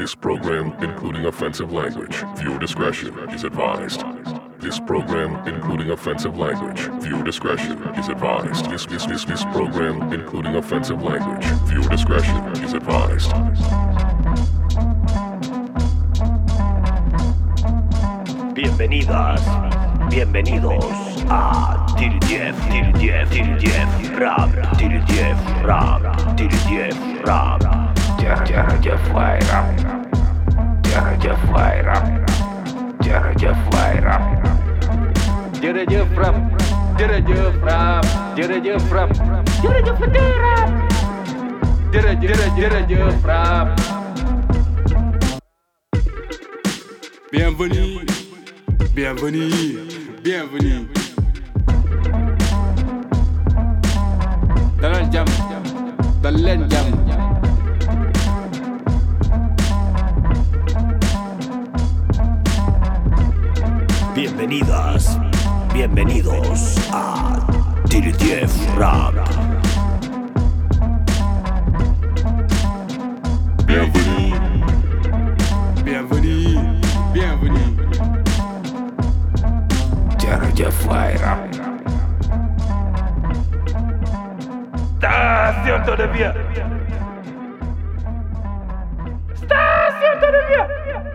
This program, including offensive language, viewer discretion is advised. This program, including offensive language, viewer discretion is advised. This, this, this, this program, including offensive language, viewer discretion is advised. Bienvenidas, bienvenidos a Till Jeff, Till Jeff, Till Jeff Rap, Till. Jeff, Jeff, Jeff Fly Rap. Jeff, Jeff Fly Rap. Jeff, Jeff Fly Rap. Jere je frap, jere je frap, jere je frap, jere je frap, jere jere jere je frap. Bienvenue, bienvenue, bienvenue. Dalal jam, dalen jam. Bienvenidas, bienvenidos a Jeff Rap. Bienvenue. Jeff, Jeff Fly Rap. Station todavía. Station todavía.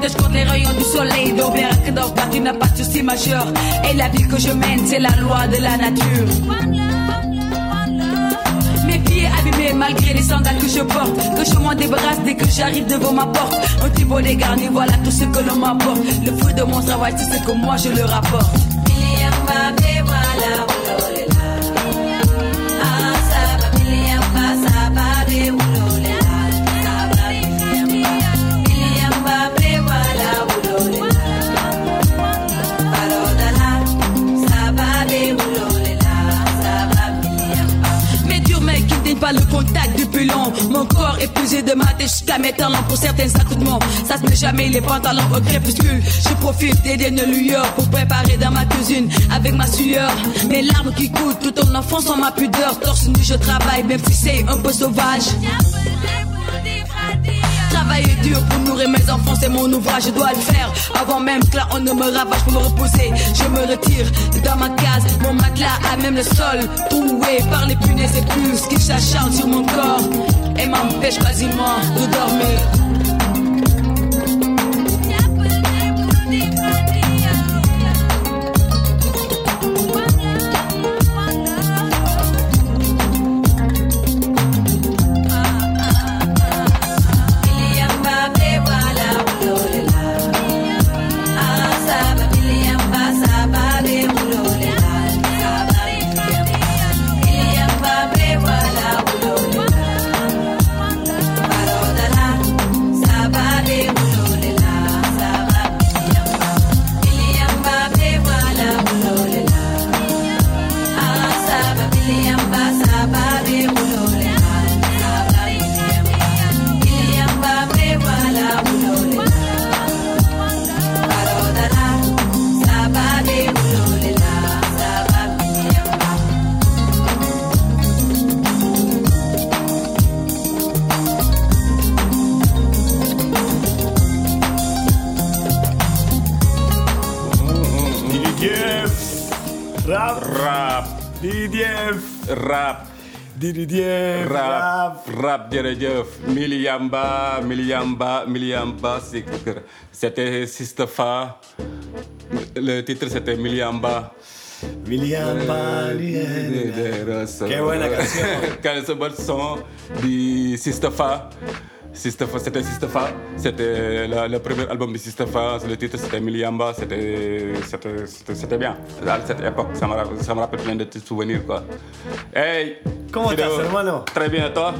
Protègent contre les rayons du soleil. Dans car tu n'as pas de souci majeur. Et la vie que je mène, c'est la loi de la nature. Mes pieds abîmés malgré les sandales que je porte Que je m'en débarrasse dès que j'arrive devant ma porte Un petit bonnet garni, voilà tout ce que l'on m'apporte Le fruit de mon travail, c'est ce que moi je le rapporte le contact depuis long. Mon corps épuisé de ma tête jusqu'à mes pour certains accoutrements. Ça se met jamais les pantalons au crépuscule. Je profite des dernières lueurs pour préparer dans ma cuisine Avec ma sueur, mes larmes qui coulent tout en enfance en ma pudeur. Torse nu je travaille même si c'est un peu sauvage Travailler dur pour nourrir mes enfants, c'est mon ouvrage, je dois le faire. Avant même que là on ne me ravage pour me reposer, je me retire dans ma case, mon matelas à même le sol, troué par les punaises et plus qui s'acharnent sur mon corps et m'empêchent quasiment de dormir. Didi Dief. rap rap jërëjëf Miliamba Miliamba Miliamba c'est que- c'était Sistefa le titre c'était Miliamba William Balien. Qué buena canción. Quel c'est bon son de Sistefa Sistefa, c'était Sistefa, c'était le, premier album de Sistefa, le titre c'était Miliamba, c'était bien. À cette époque, ça me, rappelle- ça me rappelle plein de petits souvenirs quoi. Hey, ¿Cómo estás, hermano? Très bien, toi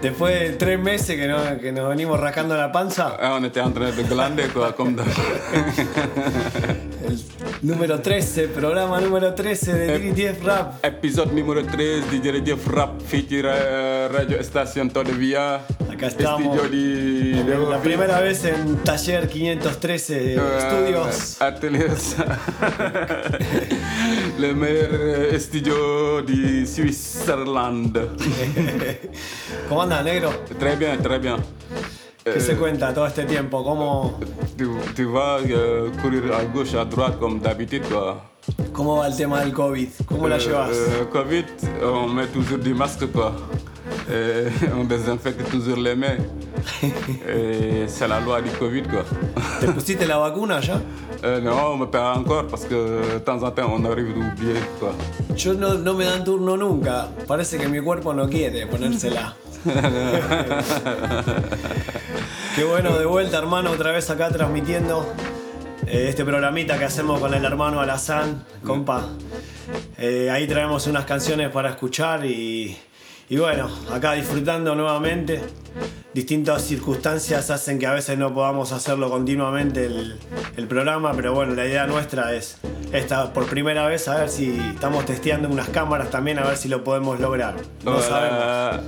Después de tres meses que, no- que nos venimos rascando la panza, Ah, On était en train de glander quoi, comme de... número 13, programa número 13 de Didi Dief Rap. Épisode numéro 13 di Jërëjëf Rap fii ci ra- radio station Todo Via. Acá estamos. La primera vez en Taller 513 Euh, Studios. Ateliers. Le meilleur studio di Switzerland. ¿Cómo andas, negro? Très bien, très bien. ¿Qué se cuenta todo este tiempo? ¿Cómo, vas gauche, à droite comme d'habitude. ¿Cómo va el tema del COVID? ¿Cómo la Euh, llevas? euh, Covid, on met toujours du masque quoi. Et on désinfecte toujours les mains. Et c'est la loi du Covid quoi. ¿Te pusiste la vacuna ya? Euh, non, on me perd encore parce que de temps en temps on arrive d'oublier quoi. Yo no, no me dan turno nunca. Parece que mi cuerpo no quiere ponérsela. Qué bueno, de vuelta, hermano, otra vez acá transmitiendo eh, este programita que hacemos con el hermano Alazán, compa. Eh, ahí traemos unas canciones para escuchar y, y bueno, acá disfrutando nuevamente. Distintas circunstancias hacen que a veces no podamos hacerlo continuamente el, el programa, pero bueno, la idea nuestra es esta por primera vez a ver si estamos testeando unas cámaras también a ver si lo podemos lograr. No sabemos.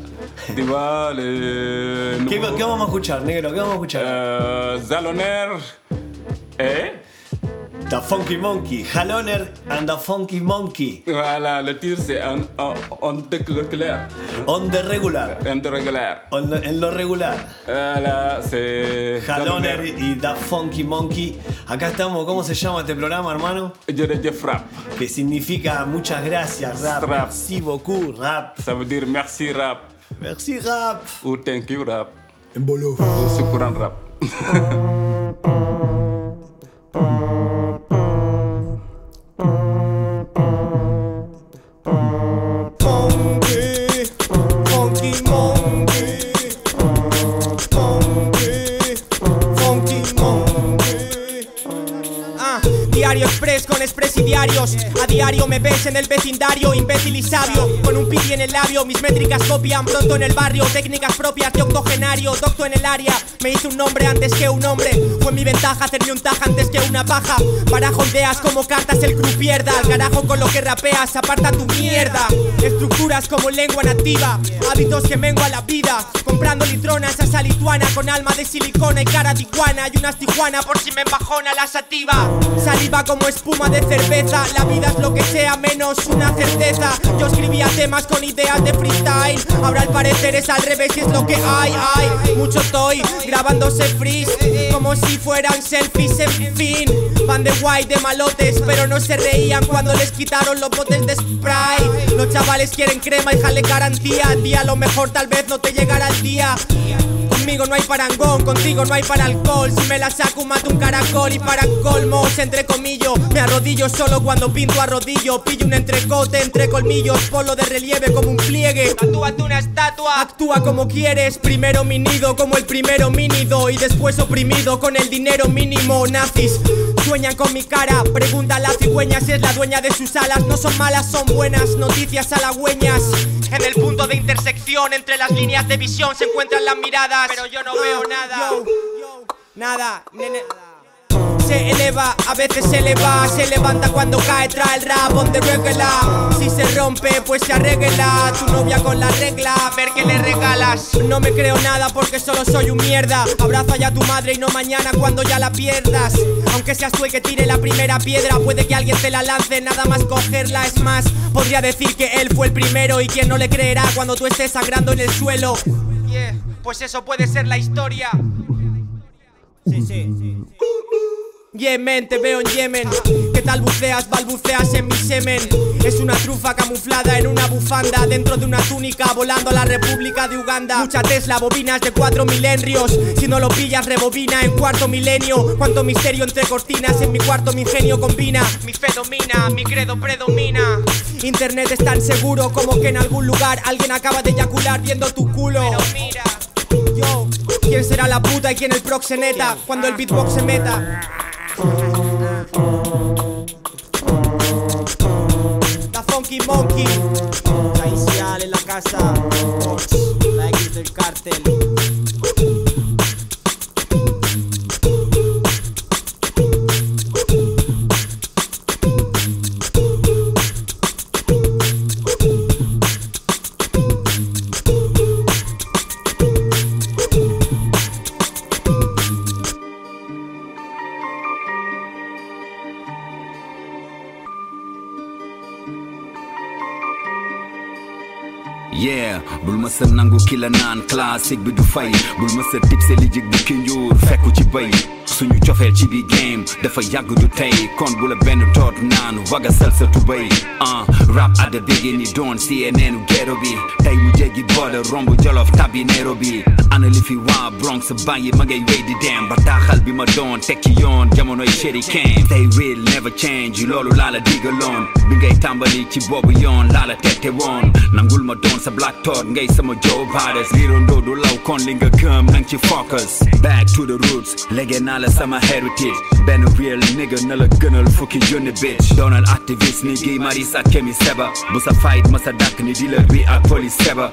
Vois, le. ¿Qué, vamos a escuchar, negro? ¿Qué vamos a escuchar? Euh, Zaloner et. The Funky Monkey, Haloner and the Funky Monkey, Voilà, le titre c'est en, en, en clair, on the regular, en régulier. on the- en lo regular. Voilà, c'est. Haloner y The Funky Monkey. Acá estamos, ¿cómo se llama este programa, hermano? Je le frappe. Que significa muchas gracias, rap. Rap. Merci beaucoup, rap. Ça veut dire merci rap Merci, rap. ou thank you rap En bolo. ou secourant rap. Diario Express con expresidiarios A diario me ves en el vecindario Imbécil y sabio. Con un piti en el labio Mis métricas copian pronto en el barrio. Técnicas propias de octogenario Docto en el área. Me hice un nombre antes que un hombre. Fue mi ventaja hacerme un taja antes que una paja. Barajo ideas como cartas el crew pierda. Al carajo con lo que rapeas Aparta tu mierda. Estructuras como lengua nativa. Hábitos que menguan la vida. Comprando litronas a esa lituana Con alma de silicona y cara de iguana Y unas tijuana por si me embajona la sativa. Saliva como espuma de cerveza. La vida es lo que sea menos una certeza. Yo escribía temas con ideas de freestyle. Ahora al parecer es al revés y es lo que hay, hay. Mucho estoy grabándose freeze Como si fueran selfies en fin. Van de guay de malotes Pero no se reían cuando les quitaron los botes de spray. Los chavales quieren crema y jale garantía. Día lo mejor tal vez no te llegará el día Conmigo no hay parangón, contigo no hay para alcohol Si me la saco mato un caracol y para colmos entre comillos Me arrodillo solo cuando pinto a rodillo Pillo un entrecote entre colmillos Polo de relieve como un pliegue. Tatúate una estatua. Actúa como quieres Primero mi nido como el primero mínido Y después oprimido con el dinero mínimo. Nazis Sueñan con mi cara, pregunta a la cigüeña si es la dueña de sus alas. No son malas, son buenas noticias halagüeñas. En el punto de intersección entre las líneas de visión se encuentran las miradas. Pero yo no veo nada. Nada, nene. Se eleva, a veces se eleva, se levanta cuando cae, trae el rap on the regular. Si se rompe, pues se arregla. Tu novia con la regla, a ver qué le regalas. No me creo nada porque solo soy un mierda. Abraza ya a tu madre y no mañana cuando ya la pierdas. Aunque seas tú el que tire la primera piedra, puede que alguien te la lance, nada más cogerla. Es más, podría decir que él fue el primero y quien no le creerá cuando tú estés sangrando en el suelo. Pues eso puede ser la historia. Yemen, te veo en Yemen. ¿Qué tal buceas? Balbuceas en mi semen. Es una trufa camuflada en una bufanda. Dentro de una túnica, volando a la República de Uganda. Mucha Tesla, bobinas de cuatro milenios. Si no lo pillas, rebobina en cuarto milenio. Cuánto misterio entre cortinas. En mi cuarto mi ingenio combina. Mi fe domina, mi credo predomina. Internet es tan seguro como que en algún lugar alguien acaba de eyacular viendo tu culo. Mira. ¿Quién será la puta y quién el proxeneta cuando el beatbox se meta? La Funky Monkey, la inicial en la casa, la X del cártel. Sa nangu ki la naan classique bi du fay bul ma sa tipse li jig bu ki njuur fekku ci bay suñu cofeel ci bi game dafa yàgg du tey kon bu la benn toot naan waga sal sa tubay uh, rap at the beginning doon CNN ghetto bi. Tey mu jéggi border romb jolof tabi Nairobi. Ana li fi waa Bronx bàyyi ma ngay wéy di dem. Bataaxal bi ma doon teg ci yoon jamonoy chéri ken tey will never change loolu laa la digaloon. Bi ngay tàmbali ci boobu yoon laa la tette woon. Nangul ma doon sa black thought ngay sama Joe Biden riirandoo du law kon li nga gëm nang ci focus. Back to the roots léegi naa I'm a heritage. been a real nigga, nulle gunnel, fucking junne bitch. Down een activist, nigga, Marisa, die zat kemi sebba. Moest fight, maar ze dakken, die dealer, wie police sebba.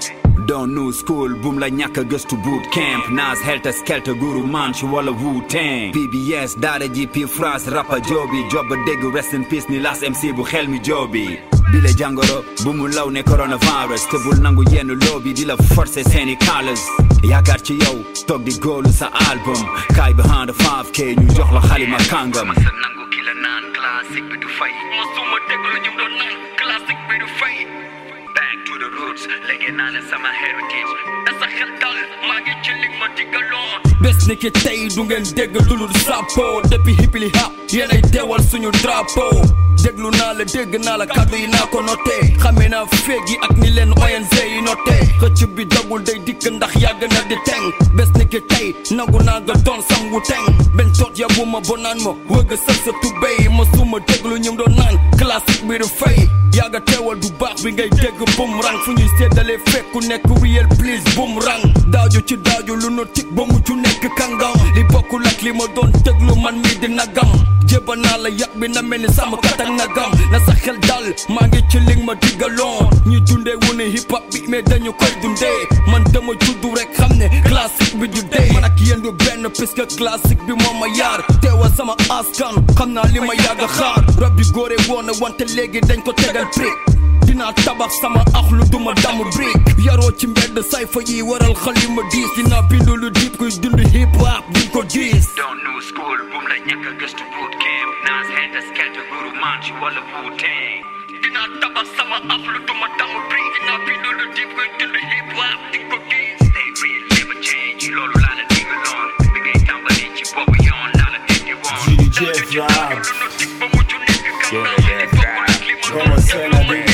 Doon new school bum la ñàkk a gëstu boot camp. Naas helter skelter guru manch wala Wu Tang PBS daara ji pi France rappa joobi job ba dégg rest in peace ni las MC bu xel mi joobi bile jàngoro bu mu law ne coronavirus. Te bul nangu yenn loobi di la forcer seeni colors yaakaar ci yow toog di góolu sa album. Kaay behind the 5k ñu jox la xalima kàngam sa bi roots léegi naa la sama heritage. Da sa xel dal maa ngi ci li ma digaloon bés ni ki tey du ngeen dégg lu dul sapo depuis la ak day dikk ndax yàgg na di teng. Bés ni ki tey nangu benn toot yabu ma bo naan ma wëgg sa sa ma suma déglu ñu doon naan classique bi du fay yàgga teewal du bum ñuy séddale fekku nekk real please bum rang daaju ci daaju lu no tik ba mujj nekk kàngam li bokkul ak li ma doon déglu man mii di nagam. Jéba naa la yàq bi na mel ni sàmm nagam. Na sa xel dal maa ngi ci li ma digaloon. Ñi dundee wu hip hop bi mais dañu koy dundee. Man dama juddu rek xam ne classique bi du dee man ak yéen du benn puisque classique bi moo ma yaar teewa sama askan xam li ma yàgg xaar rab bi góore woon na wante léegi dañ ko tegal prix dinaa tabax sama axlu duma damu brick yaroo ci mbedd sayfa yi waral xalima diis. Dinaa bindu lu diib kuy dund hip hop di ko doon new school bum la ñàkk a gëstu boot camp. Naas helter skelter guru manch wala Wu Tang dinaa tabax sama axlu duma damu brick dinaa bindu lu diib kuy dund hip hop di ko gis. Stay real never change. Loolu laa la digaloon bi ngay tàmbali ci boobu yoon laa la tette woon DJ Rap. jërëjëf ¿Cómo suena DJ Rap?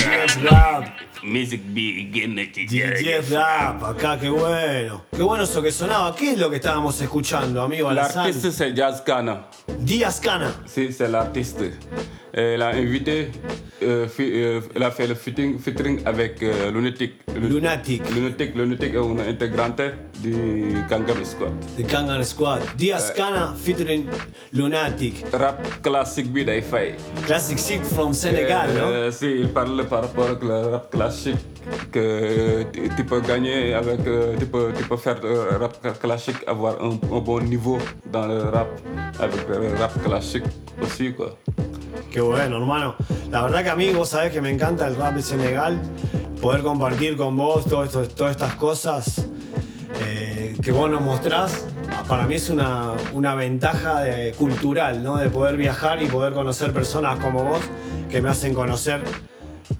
Music bi génn ci DJ Rap, acá, qué bueno. Qué bueno eso que sonaba. ¿Qué es lo que estábamos escuchando, amigo Alazán? L'artiste c'est Jazz Kana. Díaz Cana. Si, c'est l'artiste. Et Elle a invité, euh, fi- euh, elle a fait le fitting, featuring avec euh, Lunatic. Lunatic. Lunatic, Lunatic è un integrante di Gangnam Squad. de Kangan Squad. Díaz Cana featuring Lunatic. Rap classique bi day fay. Classic Sick from Senegal, ¿no? Euh, si, il parle par rapport au rap classique que tu peux gagner avec, tu peux, tu peux faire euh, rap classique, avoir un, un bon niveau dans le rap, avec le rap classique aussi quoi. Qué bueno, hermano. La verdad que a mí, vos sabés que me encanta el rap de Senegal. Poder compartir con vos todo esto- todas estas cosas eh, que vos nos mostrás. Para mí es una, una ventaja de- cultural, ¿no? De poder viajar y poder conocer personas como vos que me hacen conocer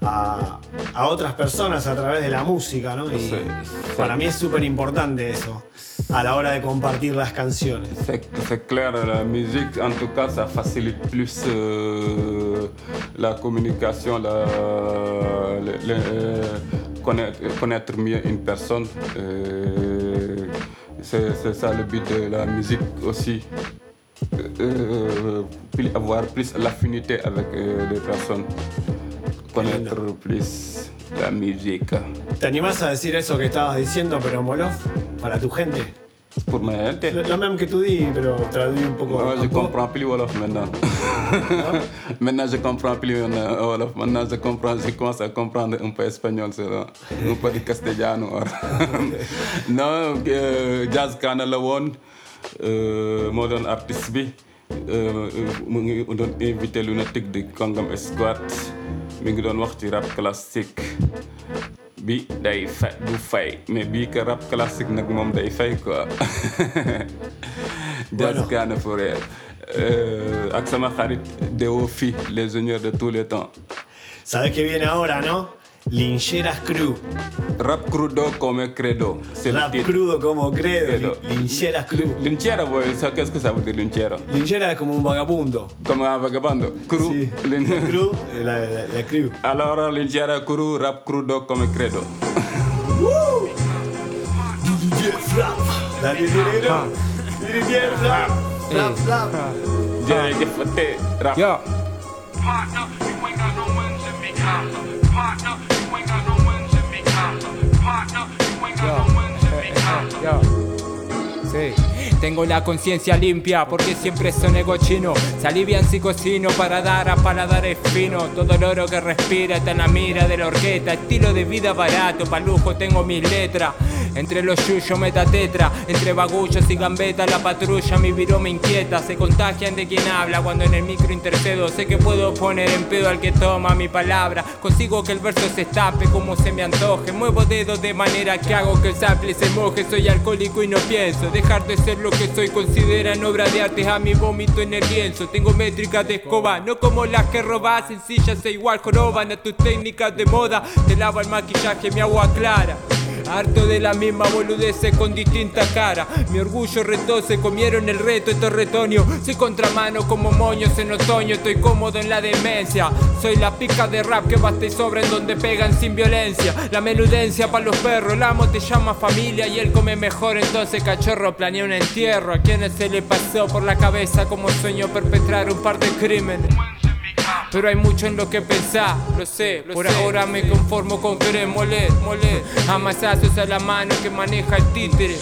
a, a otras personas a través de la música, ¿no? Y para mí es súper importante eso. a la hora de compartir las canciones. C'est clair, la musique, en tout cas, ça facilite plus euh, la communication, la, le- le- euh, connaître, connaître mieux une personne. Euh, c'est ça le but de la musique aussi. Euh, avoir plus l'affinité avec euh, les personnes, connaître plus la musique. ¿Te animás a decir eso que estabas diciendo, pero Wolof? Para tu gente. Pour ma gente. Lo, lo même que tú dis, pero traduit un poco. Je poco. comprends plus Wolof maintenant. maintenant, je comprends plus Wolof. Maintenant, je comprends, je commence à comprendre un peu espagnol, un peu de castellano. euh, Jazz Kana la woon euh, moo doon artiste bi Eh, eh, eh, mu ngi doon invité lunatique de Kongam Squad mi ngi doon wax ci rap classique bi day fay du fay mais bii que rap classique nag moom day fay quoi Jazz Kana for real Euh, ak sama xarit Deo Fi les honneurs de tous les temps. ¿Sabés qué viene ahora, no? Lincheras Crew. Rap crudo come credo c'est le Rap titre. crudo como credo. Credo. Li- Lincheras Crew. Linchera, boy, ça, qu'est-ce que ça veut dire linchera Linchera es como un vagabundo. Comme un vagabond. Cru. lin- Crew, la, la, la crew. Alors, linchera, cru, rap crudo come credo. La Linchera. Linchera. Rap, rap. Jërëjëfate rap. Yo. Sí. Tengo la conciencia limpia porque siempre son ego chino. Se si cocino para dar a paladares fino. Todo el oro que respira está en la mira de la orquesta. Estilo de vida barato, pa' lujo tengo mis letras. Entre los yuyos metatetra, entre bagullos y gambetas la patrulla mi viró me inquieta. Se contagian de quien habla cuando en el micro intercedo. Sé que puedo poner en pedo al que toma mi palabra. Consigo que el verso se estape como se me antoje. Muevo dedos de manera que hago que el sample se moje. Soy alcohólico y no pienso dejar de ser lo que soy. Consideran obra de arte a mi vómito en el lienzo. Tengo métricas de escoba, no como las que robas. Sencillas e igual joroban a tus técnicas de moda. Te lavo el maquillaje, mi agua clara. Harto de la misma boludez con distinta cara. Mi orgullo retó, se comieron el reto, esto es retoño. Soy contramano como moños en otoño, estoy cómodo en la demencia. Soy la pica de rap que basta y sobra en donde pegan sin violencia. La menudencia para los perros, el amo te llama familia y él come mejor. Entonces, cachorro, planea un entierro. A quienes se le pasó por la cabeza como sueño perpetrar un par de crímenes. Pero hay mucho en lo que pensar, lo sé. Por ahora me conformo con querer moler, moler. Amasazos a la mano que maneja el títere.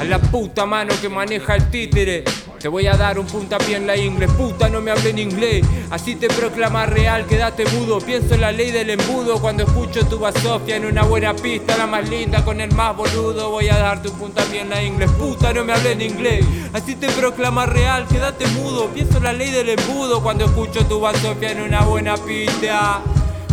A la puta mano que maneja el títere. Te voy a dar un puntapié en la inglés, puta no me hable en inglés. Así te proclama real, quédate mudo. Pienso en la ley del embudo cuando escucho tu basofia en una buena pista, la más linda con el más boludo. Voy a darte un puntapié en la inglés, puta no me hable en inglés. Así te proclama real, quédate mudo. Pienso en la ley del embudo cuando escucho tu basofia en una buena pista.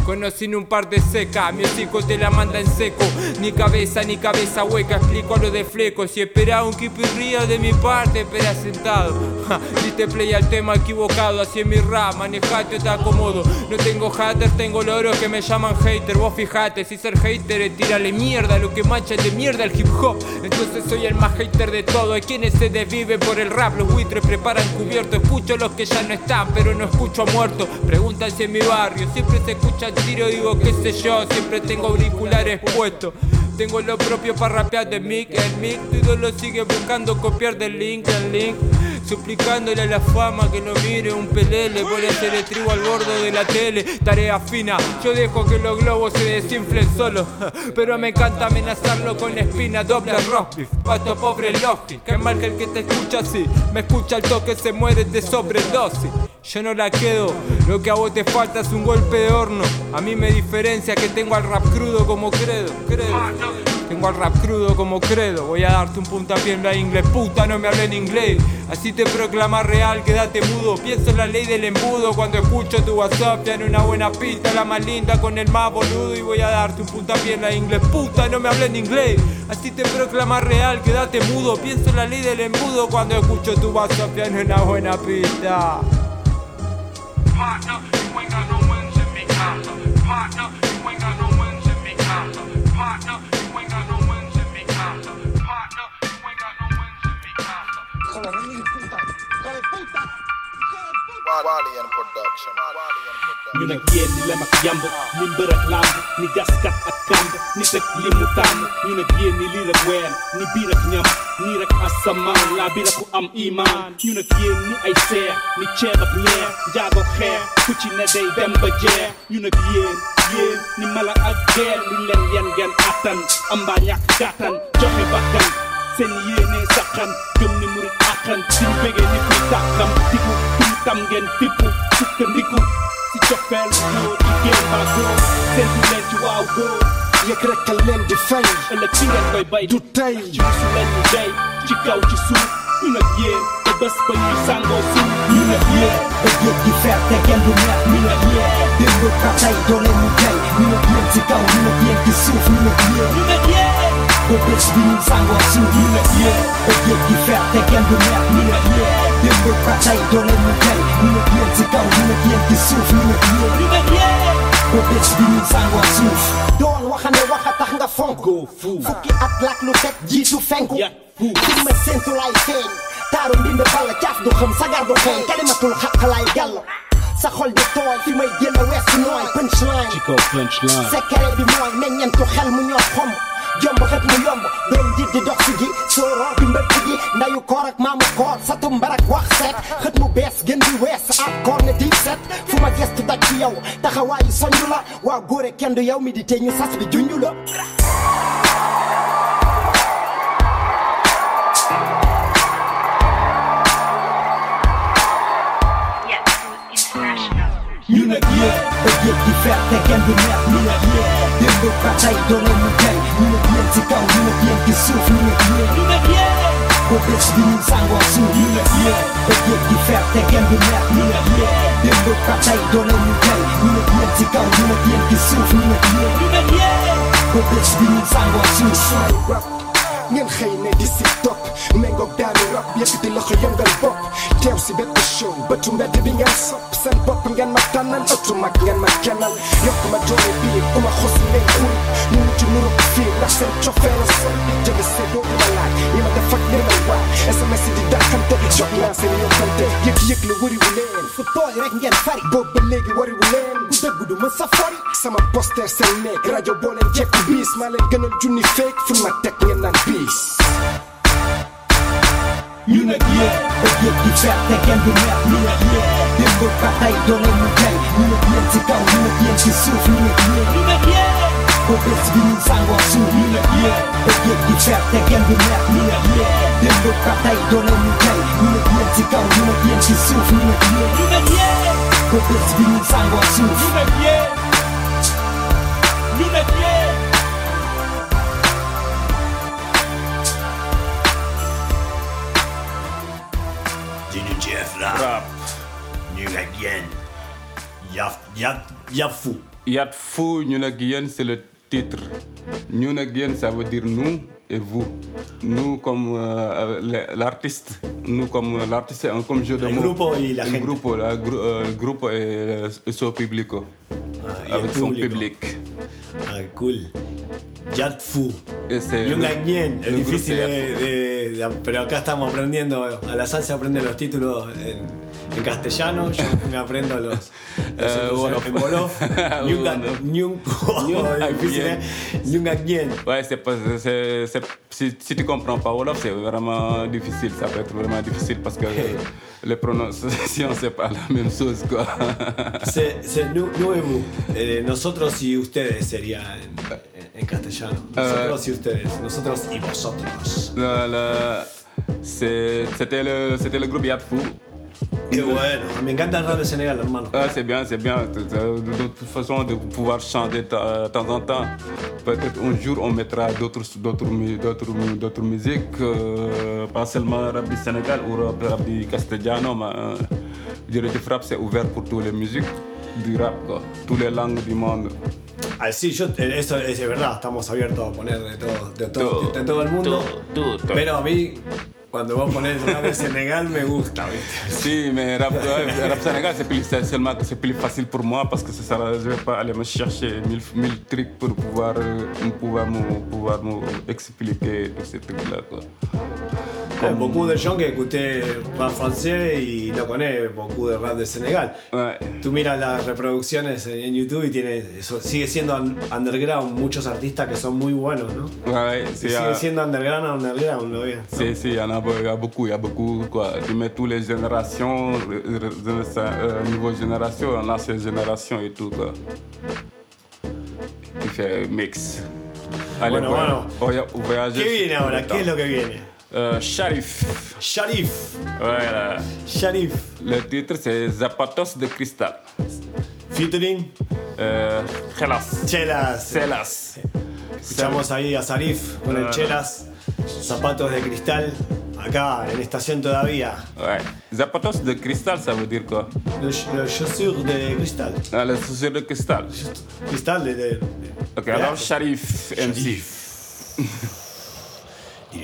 Conocí un par de seca, mi hocico te la manda en seco. Ni cabeza ni cabeza hueca, explico lo de flecos. Si esperaba un río de mi parte, espera sentado. Ja, diste play al tema equivocado, así es mi rap, manejate o te acomodo. No tengo haters, tengo loros que me llaman hater. Vos fijate, si ser hater es tirarle mierda, lo que mancha es de mierda el hip hop. Entonces soy el más hater de todo. Hay quienes se desviven por el rap, los buitres preparan cubierto. Escucho los que ya no están, pero no escucho a muertos. Preguntan si en mi barrio siempre se escucha tiro, digo qué sé yo, siempre tengo auriculares puestos. Tengo lo propio para rapear de mic, el mic, todo lo sigue buscando copiar del link, el link. Suplicándole a la fama que no mire un pelele. Hacer el trigo al bordo de la tele. Tarea fina, yo dejo que los globos se desinflen solo. Pero me encanta amenazarlo con espina Doble roast pato pobre logi Qué mal que el que te escucha así. Me escucha al toque, se muere de sobredosis. Yo no la quedo, lo que a vos te falta es un golpe de horno. A mí me diferencia que tengo al rap crudo como credo, credo. Tengo al rap crudo como credo. Voy a darte un puntapié en la inglés, puta, no me hablé en inglés. Así te proclama real, quédate mudo. Pienso en la ley del embudo cuando escucho tu WhatsApp. En una buena pista, la más linda con el más boludo. Y voy a darte un puntapié en la inglés, puta, no me hablé en inglés. Así te proclama real, quédate mudo. Pienso en la ley del embudo cuando escucho tu WhatsApp. En una buena pista. Ñu nag yéen ni lem ak yamb ni mbër ak lamb ni gaskat ak kamb ni teg li mu tàmm ñu nag yéen ni ni am imaan ñu nag yéen ni ay seex ni ceeb ak ñeex njaago xeex ku ci ne ni mala ak geer luñ yen ngeen attan am mbaa ñàkk seen yéene saxan gëm ni murit suñ bégee ni kuy tàkkam diku tum tam ngeen fippu sukkandiku. Si cofeel góor jigéen mbaa góor seentu leen ci waaw góor. Yëg rek a leen di fay. Ëllëg ci ngeen koy bay. Du tey. Ci musu leen ñu day ci kaw ci suuf ñu nag yéen. Te bés ba ñuy sàngoo suuf ñu nag yéen. Ba géej gi fer te kenn du mer ñu nag yéen. Démb ba tey doo leen ñu tey ñu nag yéen ci kaw ñu nag yéen ci suuf ñu nag yéen. Ñu nag yéen Vos bitches bingung sanggol you. Objek efek tekan dunia Minat ye Yang berpercaya doleh mukai Minat ye Jikau minat ye Kisuf minat ye Minat ye Vos bitches bingung sanggol suf Don wakane wakatah nga fonko Fuki atlak nuket jisu fengku Kume sentu lai feng Tarun din de bala Jaf du kham sagar do feng Kalimatul haq lai gallo sa xol di tooy fi may génn wees nooy punchline Chico punchline secret bi mooy to xel mu ñoo jomb xët mu yomb doom ji di dox si ji sooroo bi mbëtt ji ndayu koor ak maamu koor satu mbarak wax seet xët mu bees gën di wees ak koor ne di set. Fu ma gestu daj ci yow taxawaayu soñju la waa góore kenn du yow mi di te ñu sas bi junju la ñu nag yéen ba géej gi fer te kenn du mer ñu nag yéen Yon do patay donan mou kay Yon nou kwen ti kaw, yon nou kwen ki souf Yon nou kwen, yon nou kwen Ou bech di nou san wansou Yon nou kwen Ou kwen ki fer te gen di net Yon nou kwen Yon do patay donan mou kay Yon nou kwen ti kaw, yon nou kwen ki souf Yon nou kwen Ou bech di nou san wansou Yon nou kwen ngeen xëy ne di si topp méngoog daanu rab yëkkati loxo yëngal bopp teew si bépp show bëtu mbedd bi ngeen sopp seen bopp ngeen ma tànnal ëttu mag ngeen ma kennal yokk ma doole bii uma xos ngeen xuri ñu mu ci nuru fii ndax seen cofee la sol jënd see doo ma laaj ñi ma def ak li may waa sms di dàkkante jot naa seen yokkante yëg yëg la wari wu leen fu tooy rek ngeen fari boobu ba léegi wari wu leen bu dëgg du ma sa fari sama poster seen néeg rajo boo leen jekku biis maa leen gënal junni fu ma teg ngeen naan biis Peace. Yürüye, öpüp yükselteken dünya Yürüye, yıldır katay dönemi gel Yürüye, tıkav yürüye, çizsuf yürüye Yürüye, kobes günün sangosu Yürüye, öpüp yükselteken dünya Yürüye, yıldır katay dönemi gel Yürüye, tıkav yürüye, çizsuf yürüye Yürüye, kobes günün sangosu Yürüye, yürüye nag yéen. yaf yaf yafu. Yat Fou, ñu nag yéen, c'est le titre. Ñu nag yéen, ça veut dire nous et vous. Nous comme euh, le- l'artiste, nous comme euh, l'artiste, comme jeu de mots. grupo y la el gente. grupo, la euh, el grupo et, et son publico. y avec son público. public. Ah, cool. Yatfu. Agñen, es difícil Yat de, de- de- Pero acá estamos aprendiendo. A la salsa aprende los títulos en, en castellano. Yo me aprendo los. los Eh, otros Wolof. en. ¿eh? Agñen. Ouais, c'est pas, c'est, c'est- si, si tu comprends pas Wolof, c'est vraiment difficile. Ça peut être vraiment difficile parce que les prononciations, c'est pas la même chose, quoi. Eh, nosotros y ustedes sería en, en castellano. Nosotros y ustedes. Nosotros y vosotros. C'est- c'était, le, c'était le groupe. Qué bueno. Me encanta el rap de Senegal, hermano. Ah, c'est bien, c'est bien. De, de- de toute façon, de pouvoir chanter de de temps en temps. Peut-être un jour, on mettra d'autres, d'autres, d'autres, d'autres musiques, euh, pas seulement rap du Sénégal ou rap, du castellano, mais euh, Jërëjëf Rap, c'est ouvert pour toutes les musiques du rap, quoi. toutes les langues du monde. Ah, sí, yo, eso es verdad, estamos abiertos a poner de todo, de todo, Todo, de todo el mundo. todo, todo. Pero a mí, cuando vos pones rap de Senegal, me gusta, ¿viste? Si, mais rap, rap Sénégal, c'est plus, facile pour moi parce que c'est ça, je vais pas aller me chercher mille, mille trucs pour pouvoir, expliquer tous ces trucs-là. Quoi. Eh, beaucoup de gens que écouté rap francés y no connaissent beaucoup de rap de Senegal. Tú miras las reproducciones en YouTube y tiene, eso, sigue siendo un- underground, muchos artistas que son muy buenos, ¿no? Ouais, c'est. sigue euh, siendo underground, underground, ¿no? Bien. Si, si, il y en a, y a beaucoup, il y a beaucoup, quoi. Tu mets toutes les générations, euh, niveau génération, l'ancienne génération et tout, quoi. Tu fais mix. Allez, Bueno, voilà. bueno. Voy a- voyager ¿Qué viene ahora? ¿Qué es lo que viene? Euh, Sharif. Sharif. Voilà. Sharif. Le titre, c'est Zapatos de cristal. Featuring? Euh, Chelas. Chelas. Chelas. Escuchamos ahí a Sarif con el. Chelas, zapatos de cristal, acá en estación todavía. Ouais. Zapatos de cristal, ça veut dire quoi? Los chaussures de cristal. Ah, les chaussures de cristal. Cristal de. de- Ok, alors Sharif MC.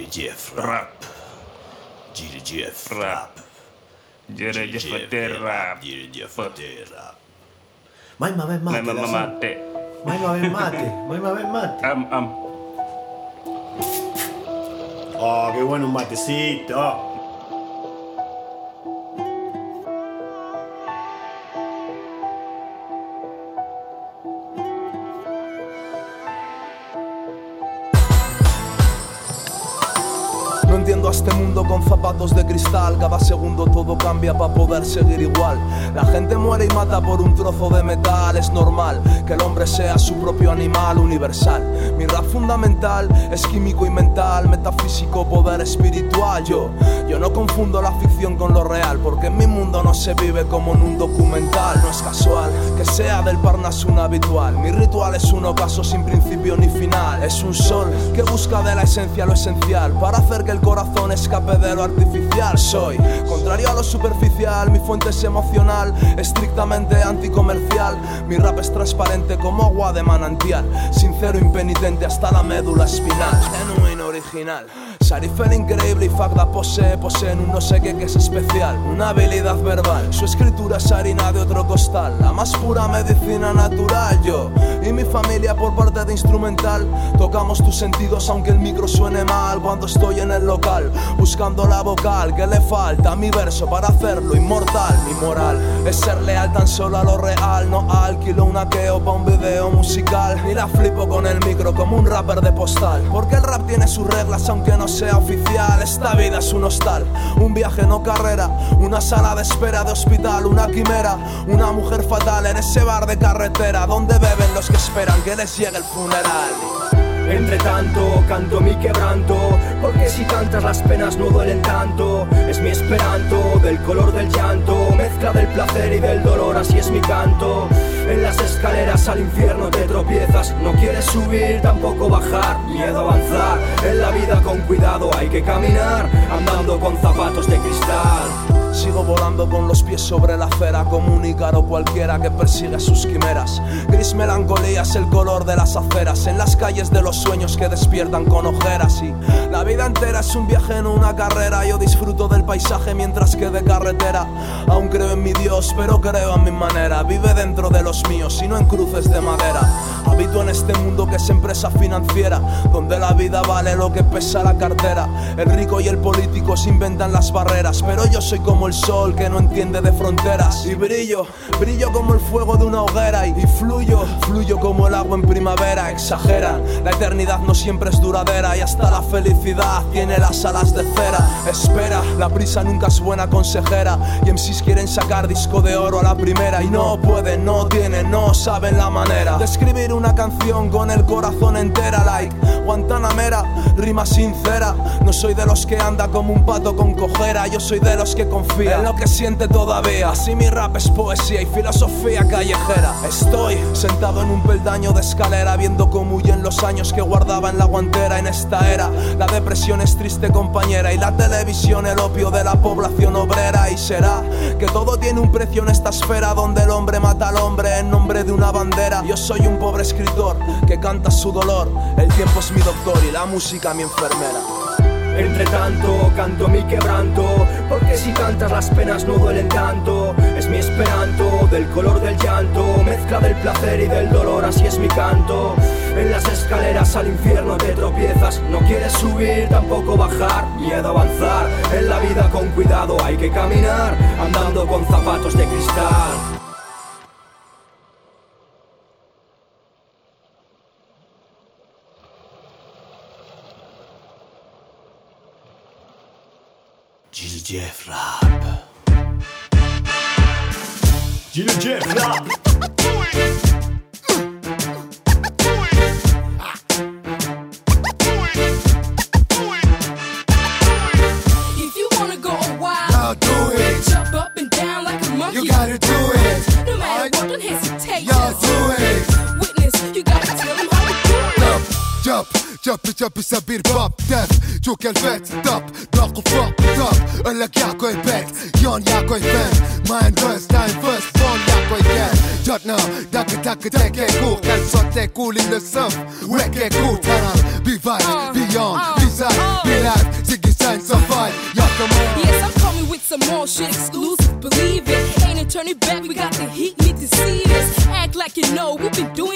Jeff Rap. Dire Jeff Rap. Dire Jeff Rap. Dire Jeff Rap. Maima, ven mate. Maima, la maima, zona. mate. Maima, ven mate. Maima, ven mate. Am, am. Oh, qué bueno un matecito. Este mundo con zapatos de cristal. Cada segundo todo cambia para poder seguir igual. La gente muere y mata por un trozo de metal. Es normal que el hombre sea su propio animal universal. Mi rap fundamental es químico y mental, metafísico, poder espiritual. Yo, yo no confundo la ficción con lo real, porque en mi mundo no se vive como en un documental. No es casual que sea del Parnas un habitual. Mi ritual es un ocaso sin principio ni final. Es un sol que busca de la esencia lo esencial para hacer que el corazón escape de lo artificial. Soy contrario a lo superficial, mi fuente es emocional, estrictamente anticomercial. Mi rap es transparente como agua de manantial, sincero, impenitente hasta la médula espinal. Genuino, original. Sarif el increíble y Fagda posee, poseen un no sé qué que es especial, una habilidad verbal. Su escritura es harina de otro costal, la más pura medicina natural. Yo y mi familia por parte de instrumental tocamos tus sentidos aunque el micro suene mal cuando estoy en el local buscando la vocal que le falta mi verso para hacerlo inmortal. Mi moral es ser leal tan solo a lo real, no alquilo un aqueo pa' un video musical ni la flipo con el micro como un rapper de postal. Porque el rap tiene sus reglas aunque no sea oficial. Esta vida es un hostal, un viaje no carrera, una sala de espera de hospital, una quimera, una mujer fatal en ese bar de carretera donde beben los que esperan que les llegue el funeral. Entre tanto, canto mi quebranto, porque si cantas las penas no duelen tanto. Es mi esperanto, del color del llanto, mezcla del placer y del dolor, así es mi canto. En las escaleras al infierno te tropiezas, no quieres subir, tampoco bajar, miedo a avanzar. En la vida con cuidado hay que caminar, andando con zapatos de cristal. Sigo volando con los pies sobre la acera como un ícaro cualquiera que persigue sus quimeras. Gris melancolía es el color de las aceras en las calles de los sueños que despiertan con ojeras. Y la vida entera es un viaje en una carrera. Yo disfruto del paisaje mientras que de carretera. Aún creo en mi Dios, pero creo a mi manera. Vive dentro de los míos y no en cruces de madera. Habito en este mundo que es empresa financiera, donde la vida vale lo que pesa la cartera. El rico y el político se inventan las barreras, pero yo soy como el sol que no entiende de fronteras. Y brillo, brillo como el fuego de una hoguera y fluyo, fluyo como el agua en primavera. Exageran, la eternidad no siempre es duradera y hasta la felicidad tiene las alas de cera. Espera, la prisa nunca es buena consejera y MCs quieren sacar disco de oro a la primera y no pueden, no tienen, no saben la manera de escribir una canción con el corazón entera like Guantanamera, rima sincera. No soy de los que anda como un pato con cojera, yo soy de los que confía en lo que siente todavía. Así mi rap es poesía y filosofía callejera. Estoy sentado en un peldaño de escalera viendo cómo huyen los años que guardaba en la guantera en esta era. La depresión es triste compañera y la televisión el opio de la población obrera y será que todo tiene un precio en esta esfera donde el hombre mata al hombre en nombre de una bandera. Yo soy un pobre escritor que canta su dolor. El tiempo es mi doctor y la música mi enfermera. Entre tanto, canto mi quebranto, porque si cantas las penas no duelen tanto. Es mi esperanto, del color del llanto, mezcla del placer y del dolor, así es mi canto. En las escaleras al infierno te tropiezas. No quieres subir, tampoco bajar. Miedo a avanzar. En la vida con cuidado hay que caminar. Andando con zapatos Gil Jeff Rap. Gil Jeff Rap. Čapi, čapi sa bir pop Dev, čukel vet, tap Draku flop, top. Öllek jako je bet, jon jako je ven Majen vs, dajem vs, bon jako je jen Jotna, dake, dake, teke kur Kad sot te kuli në sëf Weke kur, taram, bi vaj, bi jon Bi zaj, bi laj, zigi sajn, so vaj Jako mor Yes, I'm coming with some more shit exclusive, believe it. Ain't it, turn it back, we got the heat, need to see this. Act like you know, we've been doing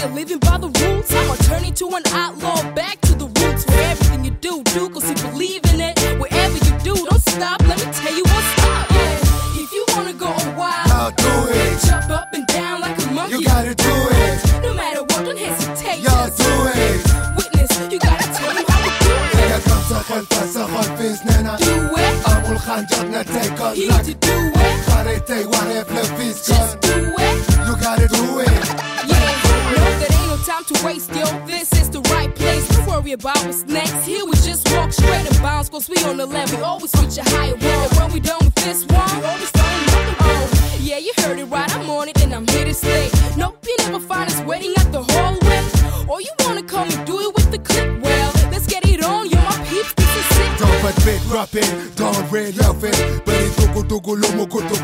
you still living by the rules? I'ma turn into an outlaw. Back to the roots. Where everything you do, do, cause you believe in it. Wherever you do, don't stop. Let me tell you what's up. Yeah. If you wanna go wild, Now do it. Jump up and down like a monkey. You gotta do it. No matter what, don't hesitate. Yo, do it. Witness, you gotta tell them how to do it. يا كم خلفة سخن في سننا Do it. أبو الخنجر نتيك He need to do it. خريتي وعرف لفيس كن about what's next. Here we just walk straight and bounce, cause we on the level. We Always reach a higher one. And when we done with this one, we always find another one. Yeah, you heard it right, I'm on it and I'm here to stay. Nope, you never find us waiting at the hallway. Or you wanna come and do it with the click? Well, let's get it on, you're my peeps, this is sick. Don't admit, drop it, don't red love. But it's Dugu go Lumu go.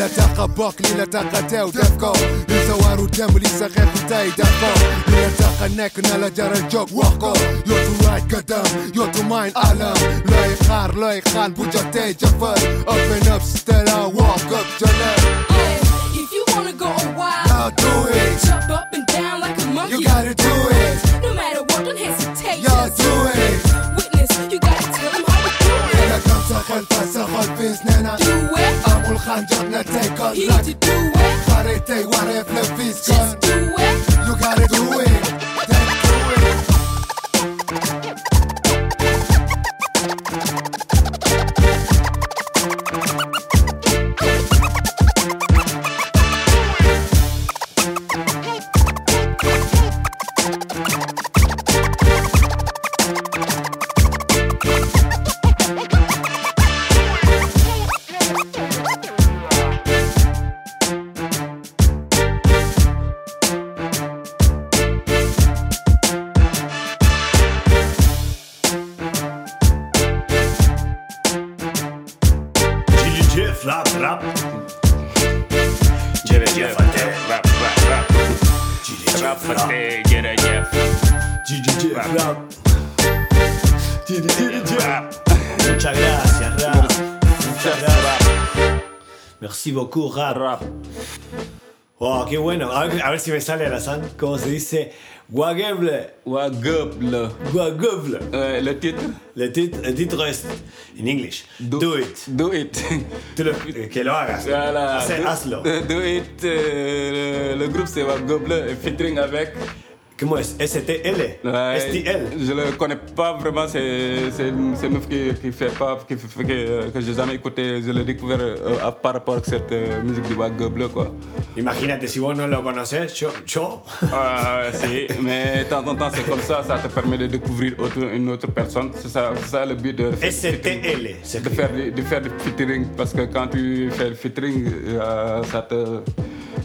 it ليلة تاقا بوك ليلة تاقا تاو دفكو ليسا وارو دم ليسا غير تاي دفكو ليلة تاقا نيك نالا جارة الجوك وقو يو تو رايت قدام يو تو ماين ألم لا يخار لا يخان بوجاتي جفر Open up ستيلا walk up جلال If you wanna go wild, Now do it. Jump up and down like a monkey. You gotta do it No matter what, don't hesitate. Yo, do it. Daħol fi snena Do it Għamul ħanġabna tejkon He to do it. Ħarri tej waref le fiskon Rap. Gil Jeff. Gil Jeff Rap. Gil Gil Jeff. Muchas gracias, Rap. Muchas gracias. Merci beaucoup, Rap. Wow, qué bueno. A ver, a ver si me sale a la san. ¿Cómo se dice? Wageble. Wageble. Wageble. Euh, le titre? Le titre, el título es en English. Do, it. Do it. Lo- eh, que lo hagas. Voilà. Do- hazlo. Do it. euh, le groupe c'est Wageble featuring avec. ¿Cómo es? STL. Ouais, STL. Je le connais pas vraiment, c'est une meuf qui, qui fait pas, qui fait, que, que j'ai jamais écouté, je l'ai découvert euh, à- par rapport à cette euh, musique du Wageble quoi. Imagínate, si vos no lo conocés, yo, yo. Ah, si, mais de temps en temps c'est comme ça, ça te permet de découvrir autre- une autre personne. C'est ça, ça le but de STL. de faire, de faire du featuring parce que quand tu fais le featuring, euh, ça te,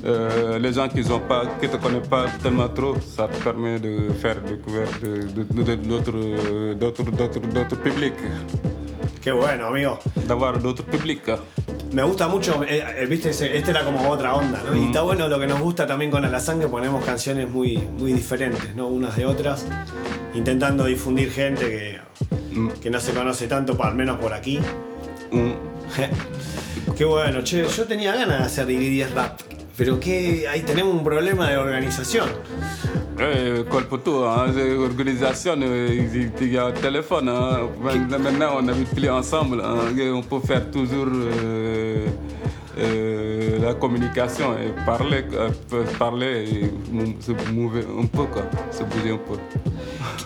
euh, les gens qui ne pas, qui te connaissent pas tellement trop, ça te permet de faire découvrir de, de, de- de- d'autres, d'autres publics, Qué bueno, amigo. d'avoir d'autres publics. Me gusta mucho, eh, eh, viste, esta era como otra onda, ¿no? Y está bueno lo que nos gusta también con Alazán, que ponemos canciones muy, muy diferentes, ¿no? Unas de otras, intentando difundir gente que, que no se conoce tanto, al menos por aquí. Qué bueno, che, yo tenía ganas de hacer DVD rap, pero que ahí tenemos un problema de organización. Eh, colpo c'est organisation, euh, il y a un téléphone. hein. Maintenant, on habite plus ensemble. hein, on peut faire toujours euh, la communication et parler, parler et se mouver un peu, quoi, se bouger un peu.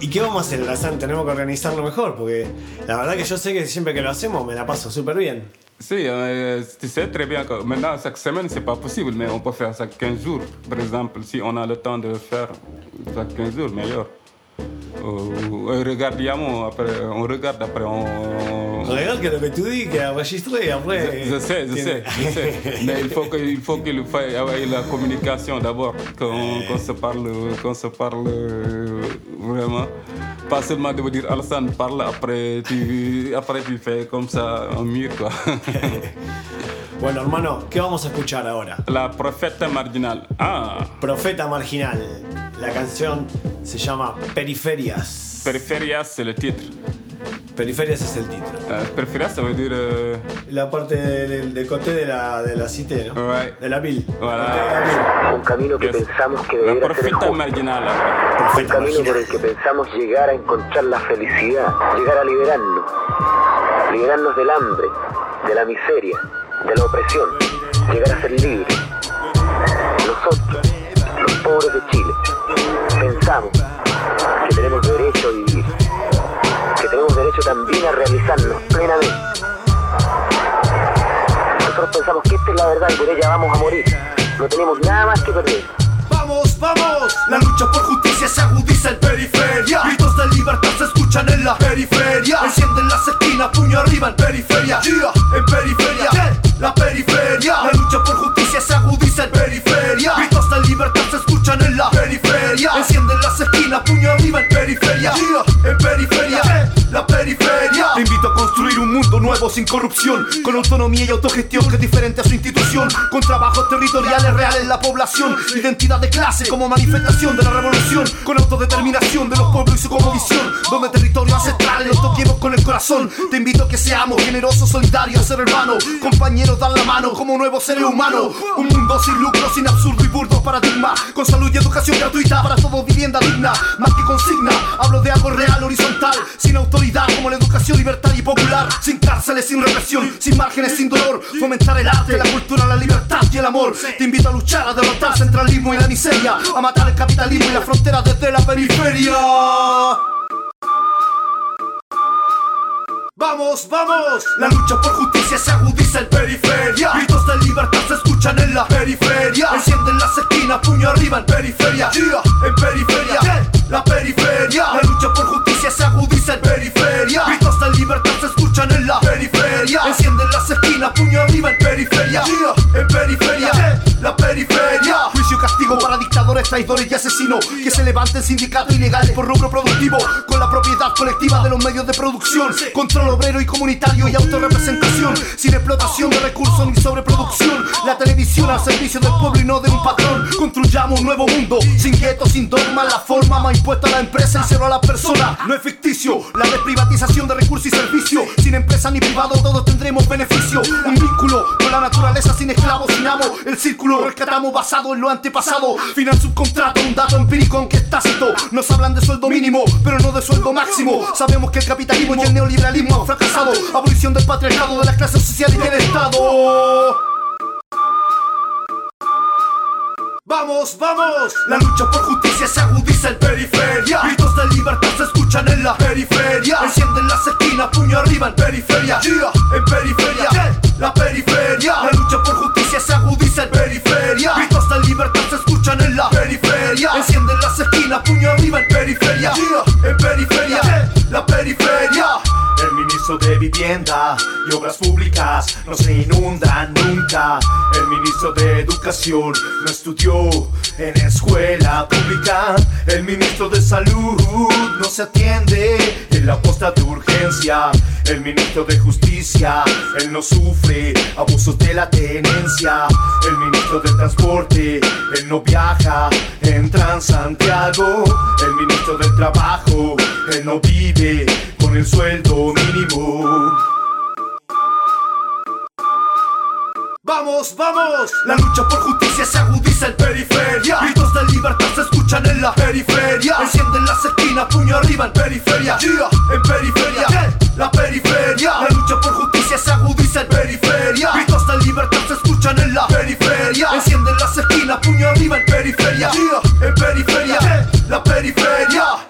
¿Y qué vamos a hacer, Lazán? Tenemos que organizarlo mejor, porque la verdad que yo sé que siempre que lo hacemos me la paso súper bien. Si, euh, tu sais très bien que maintenant, chaque semaine, c'est pas possible, mais on peut faire ça 15 jours. Par exemple, si on a le temps de faire chaque 15 jours, meilleur. Euh, regardiamo, après, on regarde, après on... Regarde que lo que tú dis, que enregistré, après. Je, je sais, je sais, je sais. Mais il faut que- il faut qu'il faille avec la communication d'abord, qu'on qu'on se parle, qu'on se parle euh, vraiment. Pas seulement de vous dire Alassane parle, après tu, après tu fais comme ça un mur quoi. Bueno, hermano, ¿qué vamos a escuchar ahora? La profeta marginal. Ah. Profeta Marginal. La canción se llama Periferias. Periferias, c'est le titre. Periferias es el título. Euh, Periferias, ça veut dire. La parte del, del coté de la, de la cité, ¿no? De la vil. Voilà. Un camino que pensamos que La debería ser justo. marginal. Un camino por el que pensamos llegar a encontrar la felicidad, llegar a liberarnos, liberarnos del hambre, de la miseria, de la opresión, llegar a ser libres. Pobres de Chile, pensamos que tenemos derecho a vivir, que tenemos derecho también a realizarnos plenamente. Nosotros pensamos que esta es la verdad y por ella vamos a morir. No tenemos nada más que perder. Vamos, vamos, la lucha por justicia se agudiza en periferia. Gritos de libertad se escuchan en la periferia. Encienden las esquinas, puño arriba en periferia. Yeah, en periferia, yeah, sin corrupción, con autonomía y autogestión que es diferente a su institución, con trabajos territoriales reales en la población, identidad de clase como manifestación de la revolución, con autodeterminación de los pueblos y su cosmovisión, donde territorios ancestrales los toquemos con el corazón. Te invito a que seamos generosos, solidarios, ser hermanos, compañeros, dar la mano como nuevos seres humanos. Un mundo sin lucro, sin absurdo y burdo paradigma, con salud y educación gratuita para todos, vivienda digna, más que consigna. Hablo de algo real, horizontal, sin autoridad como la educación libertaria y popular, sin cárceles, sin represión, sin márgenes, sin dolor. Fomentar el arte, la cultura, la libertad y el amor. Te invito a luchar, a derrotar el centralismo y la miseria, a matar el capitalismo y la frontera desde la periferia. Vamos, vamos, la lucha por justicia se agudiza en periferia. Gritos de libertad se escuchan en la periferia. Encienden las esquinas, puño arriba en periferia. Yeah, en periferia, la periferia. La lucha por justicia se agudiza en periferia. Gritos de libertad se escuchan en la periferia. Encienden las esquinas, puño arriba en periferia. Yeah, en periferia, la periferia. Juicio y castigo para dictadores, traidores y asesinos. Que se levanten sindicatos ilegales por rubro productivo. Con la propiedad colectiva de los medios de producción, control obrero y comunitario y autorrepresentación, sin explotación de recursos ni sobreproducción. La televisión al servicio del pueblo y no de un patrón. Construyamos un nuevo mundo, sin guetos, sin dogmas, la forma más impuesta a la empresa y cero a la persona. No es ficticio, la desprivatización de recursos y servicios, sin empresa ni privado todos tendremos beneficio. Un vínculo con la naturaleza sin esclavos, sin amo, el círculo rescatamos basado en lo antepasado. Final subcontrato, un dato empírico aunque es tácito. Nos hablan de sueldo mínimo, pero no de sueldo máximo. Sabemos que el capitalismo y el neoliberalismo han fracasado. Abolición del patriarcado, de las clases sociales y del Estado. Vamos, vamos, la lucha por justicia se agudiza en periferia. Gritos de libertad se escuchan en la periferia. Encienden las esquinas, puño arriba en periferia. Yeah, en periferia, yeah, la periferia. La lucha por justicia se agudiza en periferia. Gritos de libertad se escuchan en la periferia. Encienden las esquinas, puño arriba en periferia. Yeah, en periferia, la periferia. El ministro de Vivienda y Obras Públicas no se inundan nunca. El ministro de Educación no estudió en escuela pública. El ministro de Salud no se atiende en la posta de urgencia. El ministro de Justicia, él no sufre abusos de la tenencia. El ministro de Transporte, él no viaja en Transantiago. El ministro del Trabajo, él no vive con el sueldo mínimo. Vamos, vamos, la lucha por justicia se agudiza en periferia. Gritos de libertad se escuchan en la periferia. Encienden las esquinas, puño arriba en periferia. Yeah, en periferia. La periferia. La lucha por justicia se agudiza en periferia. Gritos de libertad se escuchan en la periferia. Encienden las esquinas, puño arriba en periferia. Yeah, en periferia. La periferia.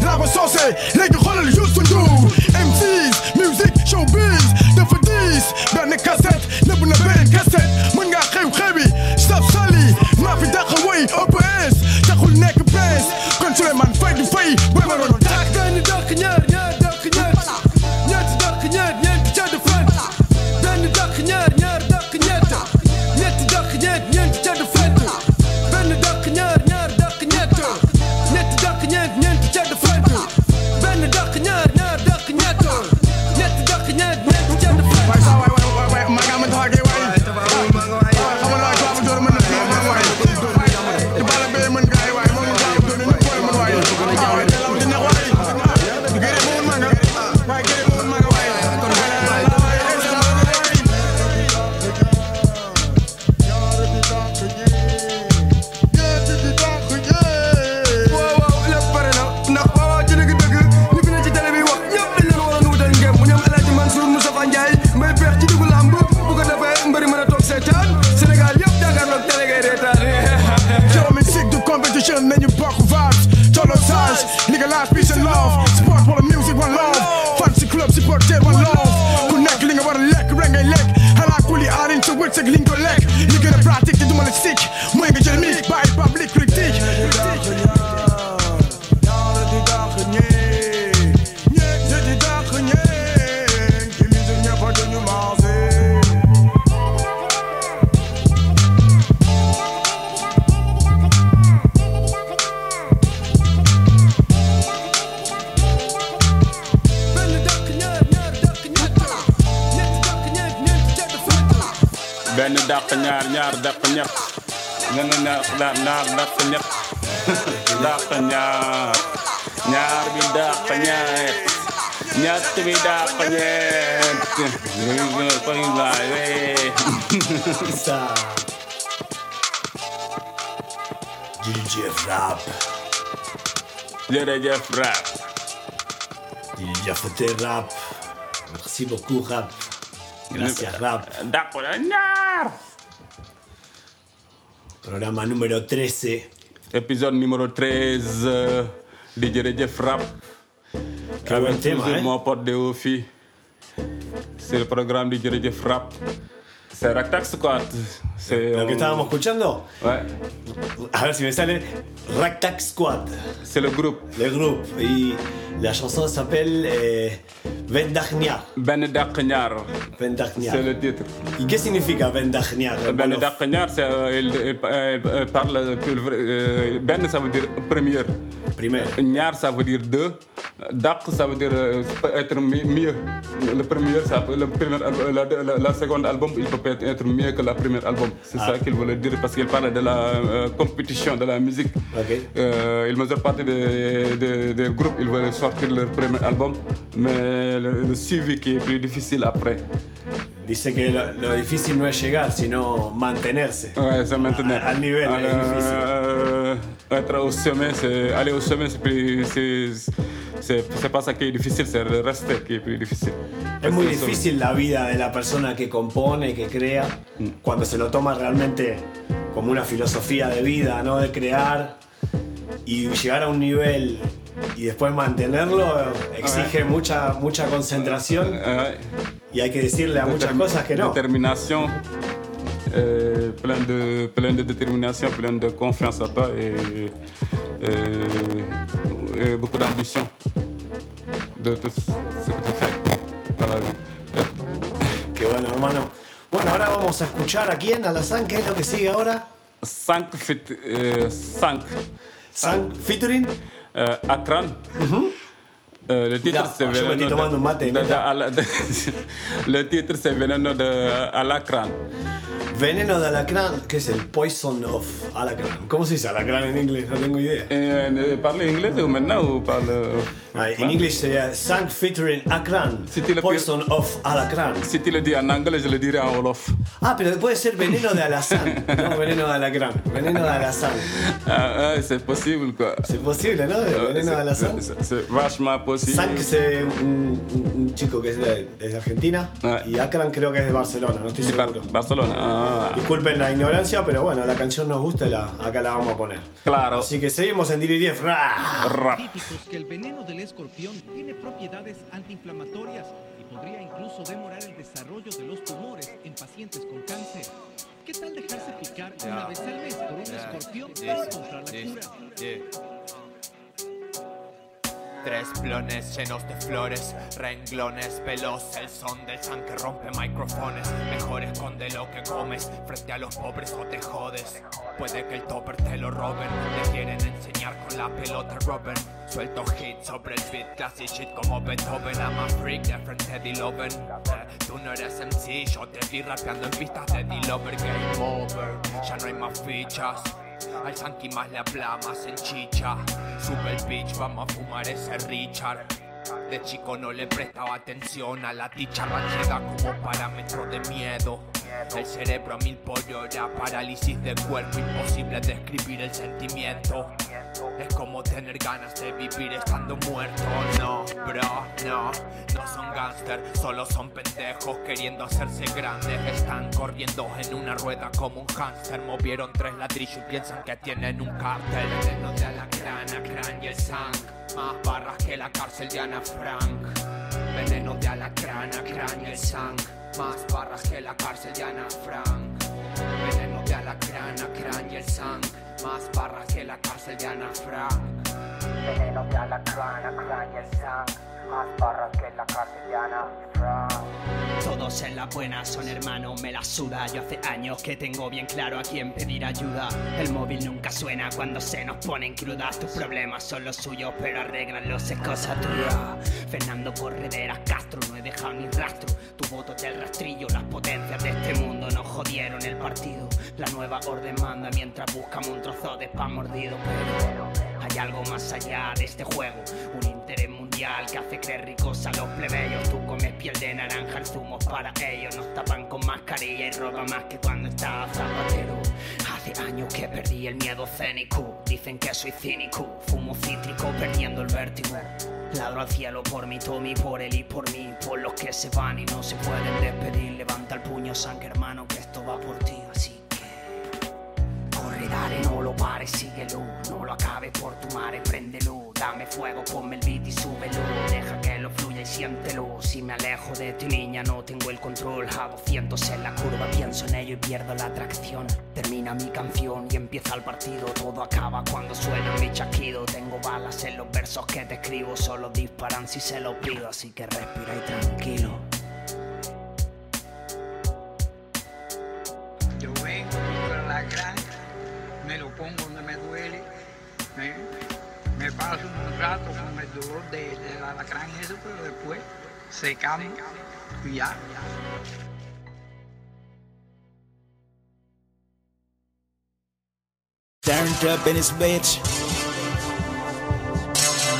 Now it's ñett koy waaye jërëjëf rap jërëjëf rap jërëjëf rap merci beaucoup rap gracias rap dàq ñaar programa número 13 épisode numéro 13 euh, di jërëjëf rap Qué buen avec tema, toujours eh. mon pote de Ofi c'est le programme di jërëjëf rap c'est Ractac Squad c'est Lo que estábamos escuchando, ouais a ver si me sale Ractac Squad. C'est le groupe. Le groupe. Y la chanson s'appelle euh, Vendagniar. Ben Daknyar. Vendagniar. C'est le titre. ¿Y qué significa Vendagniar? Ben Daknyar, c'est euh, il, il- il- il parle euh, Ben ça veut dire première. Première. Nyar ça veut dire deux. Dak ça veut dire euh, être mi- mieux. Le premier, ça peut- le premier la, la, la seconde album, il peut être- mieux que la première album. C'est Ah. ça qu'il voulait dire parce qu'il parle de la euh, compétition de la musique. Euh, il mesure partie des, des, des groupes, ils veulent sortir leur premier album, mais le, le suivi qui est plus difficile après. Dice que lo, lo difícil no es llegar, sino mantenerse. Maintenant. Al nivel, es difícil. Euh, être au sommet, c'est aller au sommet, c'est plus, c'est, c'est, c'est pas ça qui est difficile, c'est le rester qui est plus difficile. Es muy que difícil la vida de la persona que compone, que crea, Mm. cuando se lo toma realmente como una filosofía de vida, ¿no? De crear y llegar a un nivel y después mantenerlo exige mucha, mucha concentración y hay que decirle a muchas cosas que no. Détermination, euh, plein, de, plein de détermination, plein de confiance à toi et, et- et beaucoup d'ambition de tout ce que tu fais dans la vie. Qué bueno, hermano. Bueno, ahora vamos a escuchar a quién, a la San, ¿qué es lo que sigue ahora? 5 fit, euh, 5. 5 featuring euh, Akran. Euh, le à la- de- Le titre c'est Veneno de Alacran. Veneno de alacrán, que es el Poison of Alacrán. ¿Cómo se dice alacrán en inglés? No tengo idea. Euh, parle anglais ou maintenant. Ah, en inglés sería Sang featuring Akran. Poison of Alacrán. Si tu le dis en je le dirai en Wolof. Ah, pero puede ser veneno de alazán. No, veneno de alacrán. Veneno de alazán. Ah, ouais, c'est possible quoi. C'est possible, ¿no? Veneno de alazán. C'est vachement possible. Sang que es eh, un, un- un chico que es de, Argentina. Y Akran creo que es de Barcelona, no estoy seguro. Barcelona. Ah. Disculpen la ignorancia, pero bueno, la canción nos gusta y la, acá la vamos a poner. Claro. Así que seguimos en Diri 10. científicos que el veneno del escorpión tiene propiedades antiinflamatorias y podría incluso demorar el desarrollo de los tumores en pacientes con cáncer. ¿Qué tal dejarse picar una vez al mes por un escorpión para encontrar la cura? Tres plones llenos de flores, renglones, veloz, el son del san que rompe microfones. Mejor esconde lo que comes frente a los pobres o te jodes. Puede que el topper te lo roben, te quieren enseñar con la pelota Robin. Suelto hits sobre el beat, classy shit como Beethoven. I'm a freak de frente de Loven. Eh, tú no eres MC, yo te vi rapeando en pistas de D-Lover. Game over, ya no hay más fichas. Al Sanky más la plama se enchicha. Sube el pitch, vamos a fumar ese Richard. De chico no le prestaba atención a la dicha ansiedad como parámetro de miedo. El cerebro mil por hora, parálisis de cuerpo, imposible describir el sentimiento. Es como tener ganas de vivir estando muerto. No, bro, no, no son gángster, solo son pendejos queriendo hacerse grandes. Están corriendo en una rueda como un hámster. Movieron tres ladrillos y piensan que tienen un cartel. Veneno de alacrán, acrán y el sang. Más barras que la cárcel de Ana Frank. Veneno de alacrán, acrán y el sang. Más barras que la cárcel de Ana Frank. Veneno de alacrán, acrán y el sang. Más barras que la cárcel de Ana Frank. Veneno de alacrán, acrán y el sang. Más barras que la cárcel de Ana Frank. Todos en la buena son hermanos, me la suda. Yo hace años que tengo bien claro a quién pedir ayuda. El móvil nunca suena cuando se nos ponen crudas. Tus problemas son los suyos, pero arréglanlos es cosa tuya. Fernando Correderas Castro, no he dejado ni rastro. Tu voto del rastrillo, las potencias de este mundo nos jodieron el partido. La nueva orden manda mientras buscamos un trozo de pan mordido. Pero hay algo más allá de este juego, un interés mundial que hace creer ricos a los plebeyos. Tú comes piel de naranja, el zumo para ellos. Nos tapan con mascarilla y roba más que cuando estaba zapatero. Hace años que perdí el miedo cénico. Dicen que soy cínico, fumo cítrico perdiendo el vértigo. Ladro al cielo por mi Tommy, por él y por mí, por los que se van y no se pueden despedir. Levanta el puño, sangre hermano, que esto va por ti, así no lo pares, síguelo, no lo acabes por tu madre, préndelo, dame fuego, ponme el beat y súbelo, deja que lo fluya y siéntelo. Si me alejo de ti, niña, no tengo el control, a 200 en la curva, pienso en ello y pierdo la atracción. Termina mi canción y empieza el partido, todo acaba cuando suena mi chasquido. Tengo balas en los versos que te escribo, solo disparan si se lo pido, así que respira y tranquilo. Yo vengo por la gran, pongo donde me duele, me, paso un rato con el dolor de, alacrán y eso, pero después y ya. Turned up in his bitch.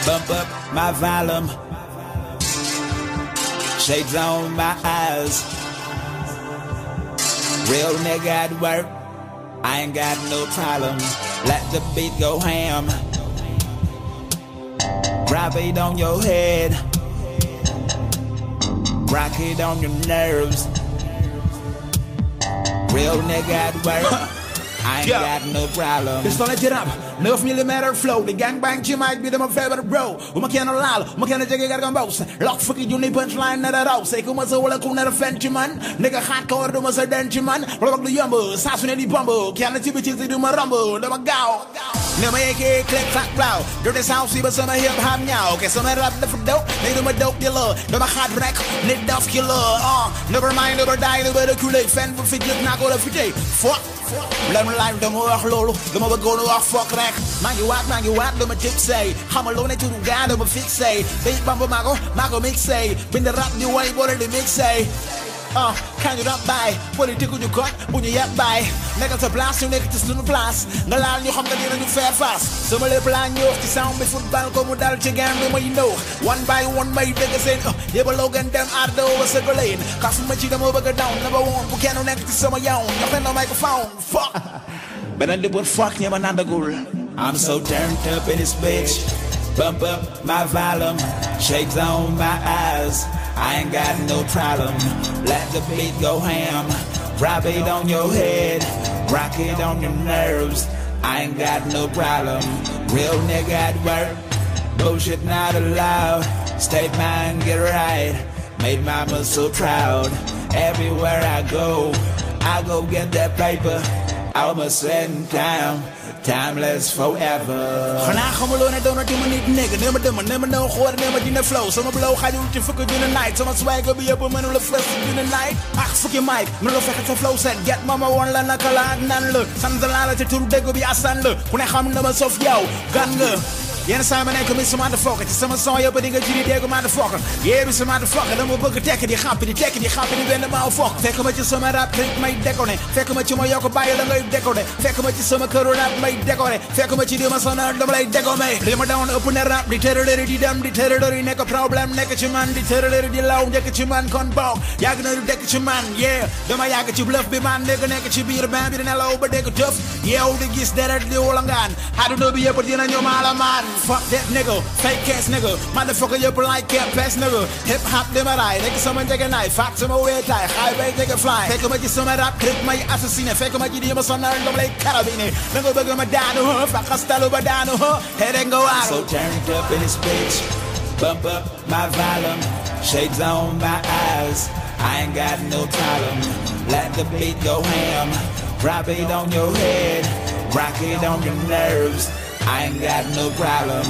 Bump up my volume. Shades on my eyes. Real nigga at work. I ain't got no problem. Let the beat go ham. Drop it on your head. Rock it on your nerves. Real nigga at work. I ain't Yeah. got no problem. Dan let je rap, Enough millimeter flow. The gang bang, you might be the my favorite bro. Uma kena lalo, uma kena jiggy gargan boss. Lock fuck you need punchline na raw. Say kuma sa wala kuna na fenty man. Nigga hot hardcore do masa denty man. Rock the yumbo, sasune di bumbo. Kena tibi tibi do my rumble. Do my gow. Now my AK click clack blow. Girl this house see but some hip hop now. Okay, some rap the dope. They do my dope dealer. Do my hot wreck. Need dof killer. Uh, never mind, never die, never the cool. Fan for fit, not of to day. Fuck. Let me live dama wax loolu dama bëggoon wax foog rek maa ngi waat maa ngi waat dama jëp say. Xamal loo ne tudu gaa dama fixé day bamba maa ko mix ko mixé the rap di way the mix mixé 어 강렬한 바이 you got? 유건 문이 얕바이 내가 더 blast 내가 더 쓰는 blast 널 알려 험가리는 you fair fast the blind you 그 싸움이 futbal como dal chegando my know. One by one my niggas in uh, 예벌 로건 them out the over circle lane. 가슴을 치다 먹어가 down number one 부캐노 내가 더 써마 yawn 옆에 너 microphone. Fuck. 맨날 내버 fuck 냐만 안다굴 I'm so turned up in this bitch. Bump up my volume, shades on my eyes. I ain't got no problem. Let the beat go ham. Drop it on your head, rock it on your nerves. I ain't got no problem. Real nigga at work, bullshit not allowed. State mind, get right. Made mama so proud. Everywhere I go, I go get that paper. Almost setting time, timeless forever. xanaa xamuloo ne doon na dima nit nekk nee ma dema nee ma new xoor nee ma dina flow. Sama blow xajul ci fukki junni night. Sama swag bi yëpp mënu la fës junni night. Ak fukki mic mënu la fexe sa flow set. Get ma ma woon la naka la ak nan la. Sant laa la ci tur dégg bi asan la. Ku ne xam na ma sof yow gan nga Jena samen en kom in some motherfucker. Het is zomaar zo, je bedingt jullie dego motherfucker. Je is een motherfucker, dan moet ik tekken die gappen, die tekken die gappen, die ben de motherfucker. Tekken met je zomaar rap, klik mij dekone. Tekken met je maar joko bij je, dan ga je dekone. Tekken met je zomaar kuro rap, mij dekone. Tekken met je die maar zo'n dan blijf dekone. Limmer down, open the rap, die terror, die dam, die terror, die nek problem, nek je man, die terror, die lauw, nek je man, kon bouw. Ja, ik nou dek je man, yeah. Dan maar ja, je bluff, bij man, nek nek je bier, bam, bier en hello, but nek tough. Yeah, hoe dik is dat, die holangaan. How do you be up with you and your man? Fuck that nigga, fake ass nigga. Motherfucker, you like cat pass nigga. Hip hop, dem rij, nek someone take a knife, fuck some away tie, highway take a fly. Fake met je zomaar rap, klik mij assassine. Fake met je die maar zo'n dan blijf carabine. Dan go bugger me down, huh? Fuck, I style over down, huh? Head and go out. So turned up in this bitch. Bump up my volume, shades on my eyes. I ain't got no problem. Let the beat go ham. Drop it on your head, rock it on your nerves. I ain't got no problem.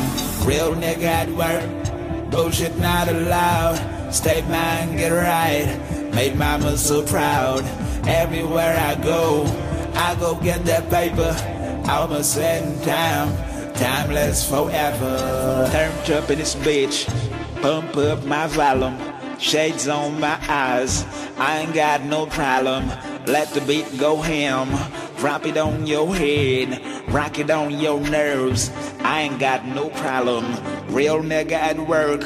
Real nigga at work, bullshit not allowed. State mind, get right. Made mama so proud. Everywhere I go, I go get that paper. Almost in time, timeless forever. Turned up in this bitch, pump up my volume, shades on my eyes. I ain't got no problem. Let the beat go ham, drop it on your head, rock it on your nerves. I ain't got no problem. Real nigga at work,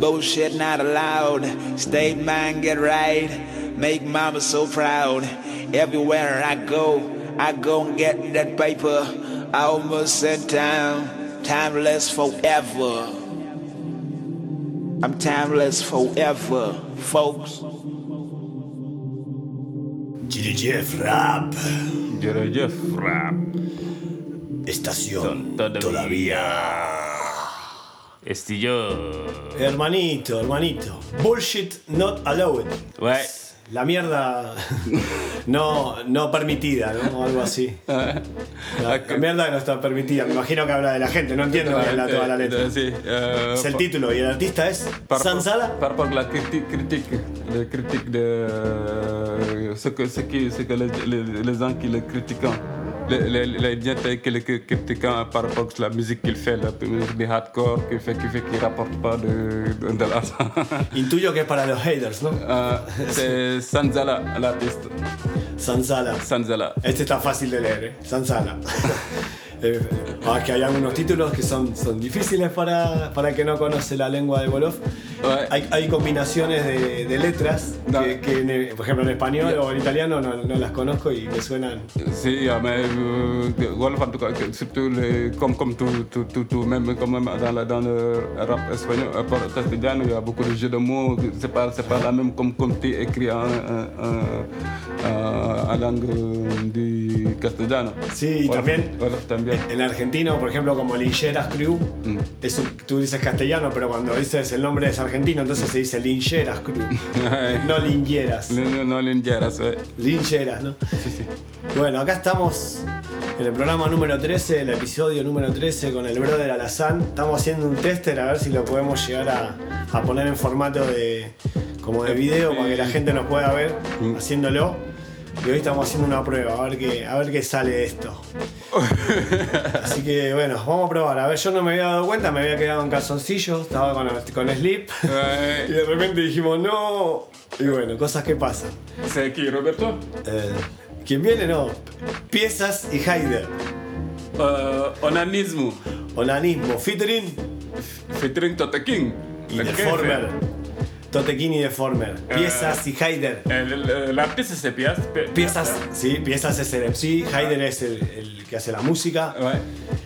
bullshit not allowed. State mine, get right. Make mama so proud. Everywhere I go, I go and get that paper. I almost said time, timeless forever. I'm timeless forever, folks. Jeff Rap. Jeff Rap. Estación todavía. Estillo. Hermanito, hermanito. Bullshit not allowed. Ouais. La mierda no, no permitida, ¿no? O algo así. La, la mierda no está permitida. Me imagino que habla de la gente, no entiendo la, toda la letra. Sí, euh, Es el título y el artista es Sansala. par la critique, critique, de ce que, ce qui, ce que les, les, les gens qui le critiquent, les, le critiquent par rapport à la musique qu'il fait, la musique de hardcore, qui fait, qui fait, qui rapporte pas de, de, de l'argent. Intuyo que para los haters, ¿no? Euh, c'est Sanzala, l'artiste. Sansala. Sanzala. Este está fácil de leer, ¿eh? Sansala. Eh, ah, que hay algunos títulos que son, son difíciles para, para el que no conoce la lengua de Wolof. Hay, hay combinaciones de, de letras que, que en el- por ejemplo, en español o en italiano no, no las conozco y me suenan. Mais euh, Wolof, en tout cas, que- surtout les, comme, comme tout, tout, tout, tout, même, comme même dans, la- dans le rap espagnol, par- castellano, il y a beaucoup de jeux de mots. C'est pas, c'est pas la même comme, comme tu écris en, en, en- en langue castellano. Sí, y también en argentino, por ejemplo, como Lincheras Crew, Mm. es un- tú dices castellano, pero cuando dices el nombre es argentino, entonces se dice Lincheras Crew. no Lingeras. No, no, lingeras, eh. Lincheras, ¿no? Sí, sí. Bueno, acá estamos en el programa número 13, el episodio número 13 con el brother Alazán. Estamos haciendo un tester a ver si lo podemos llegar a, a poner en formato de como de video para que la gente nos pueda ver haciéndolo. Y hoy estamos haciendo una prueba, a ver qué, a ver qué sale de esto. Así que bueno, vamos a probar. A ver, yo no me había dado cuenta, me había quedado en calzoncillo, estaba con, con slip. y de repente dijimos, no. Y bueno, cosas que pasan. ¿Sé aquí, Roberto? Eh, ¿Quién viene? No. Piezas y Haider. onanismo. Onanismo. Featuring. Featuring Totequín. Y Deformer. jefe. Totequín y Deformer. Piezas y Haider. Artista es de piezas. Piezas, sí, Piezas es el MC, Haider es el, el que hace la música.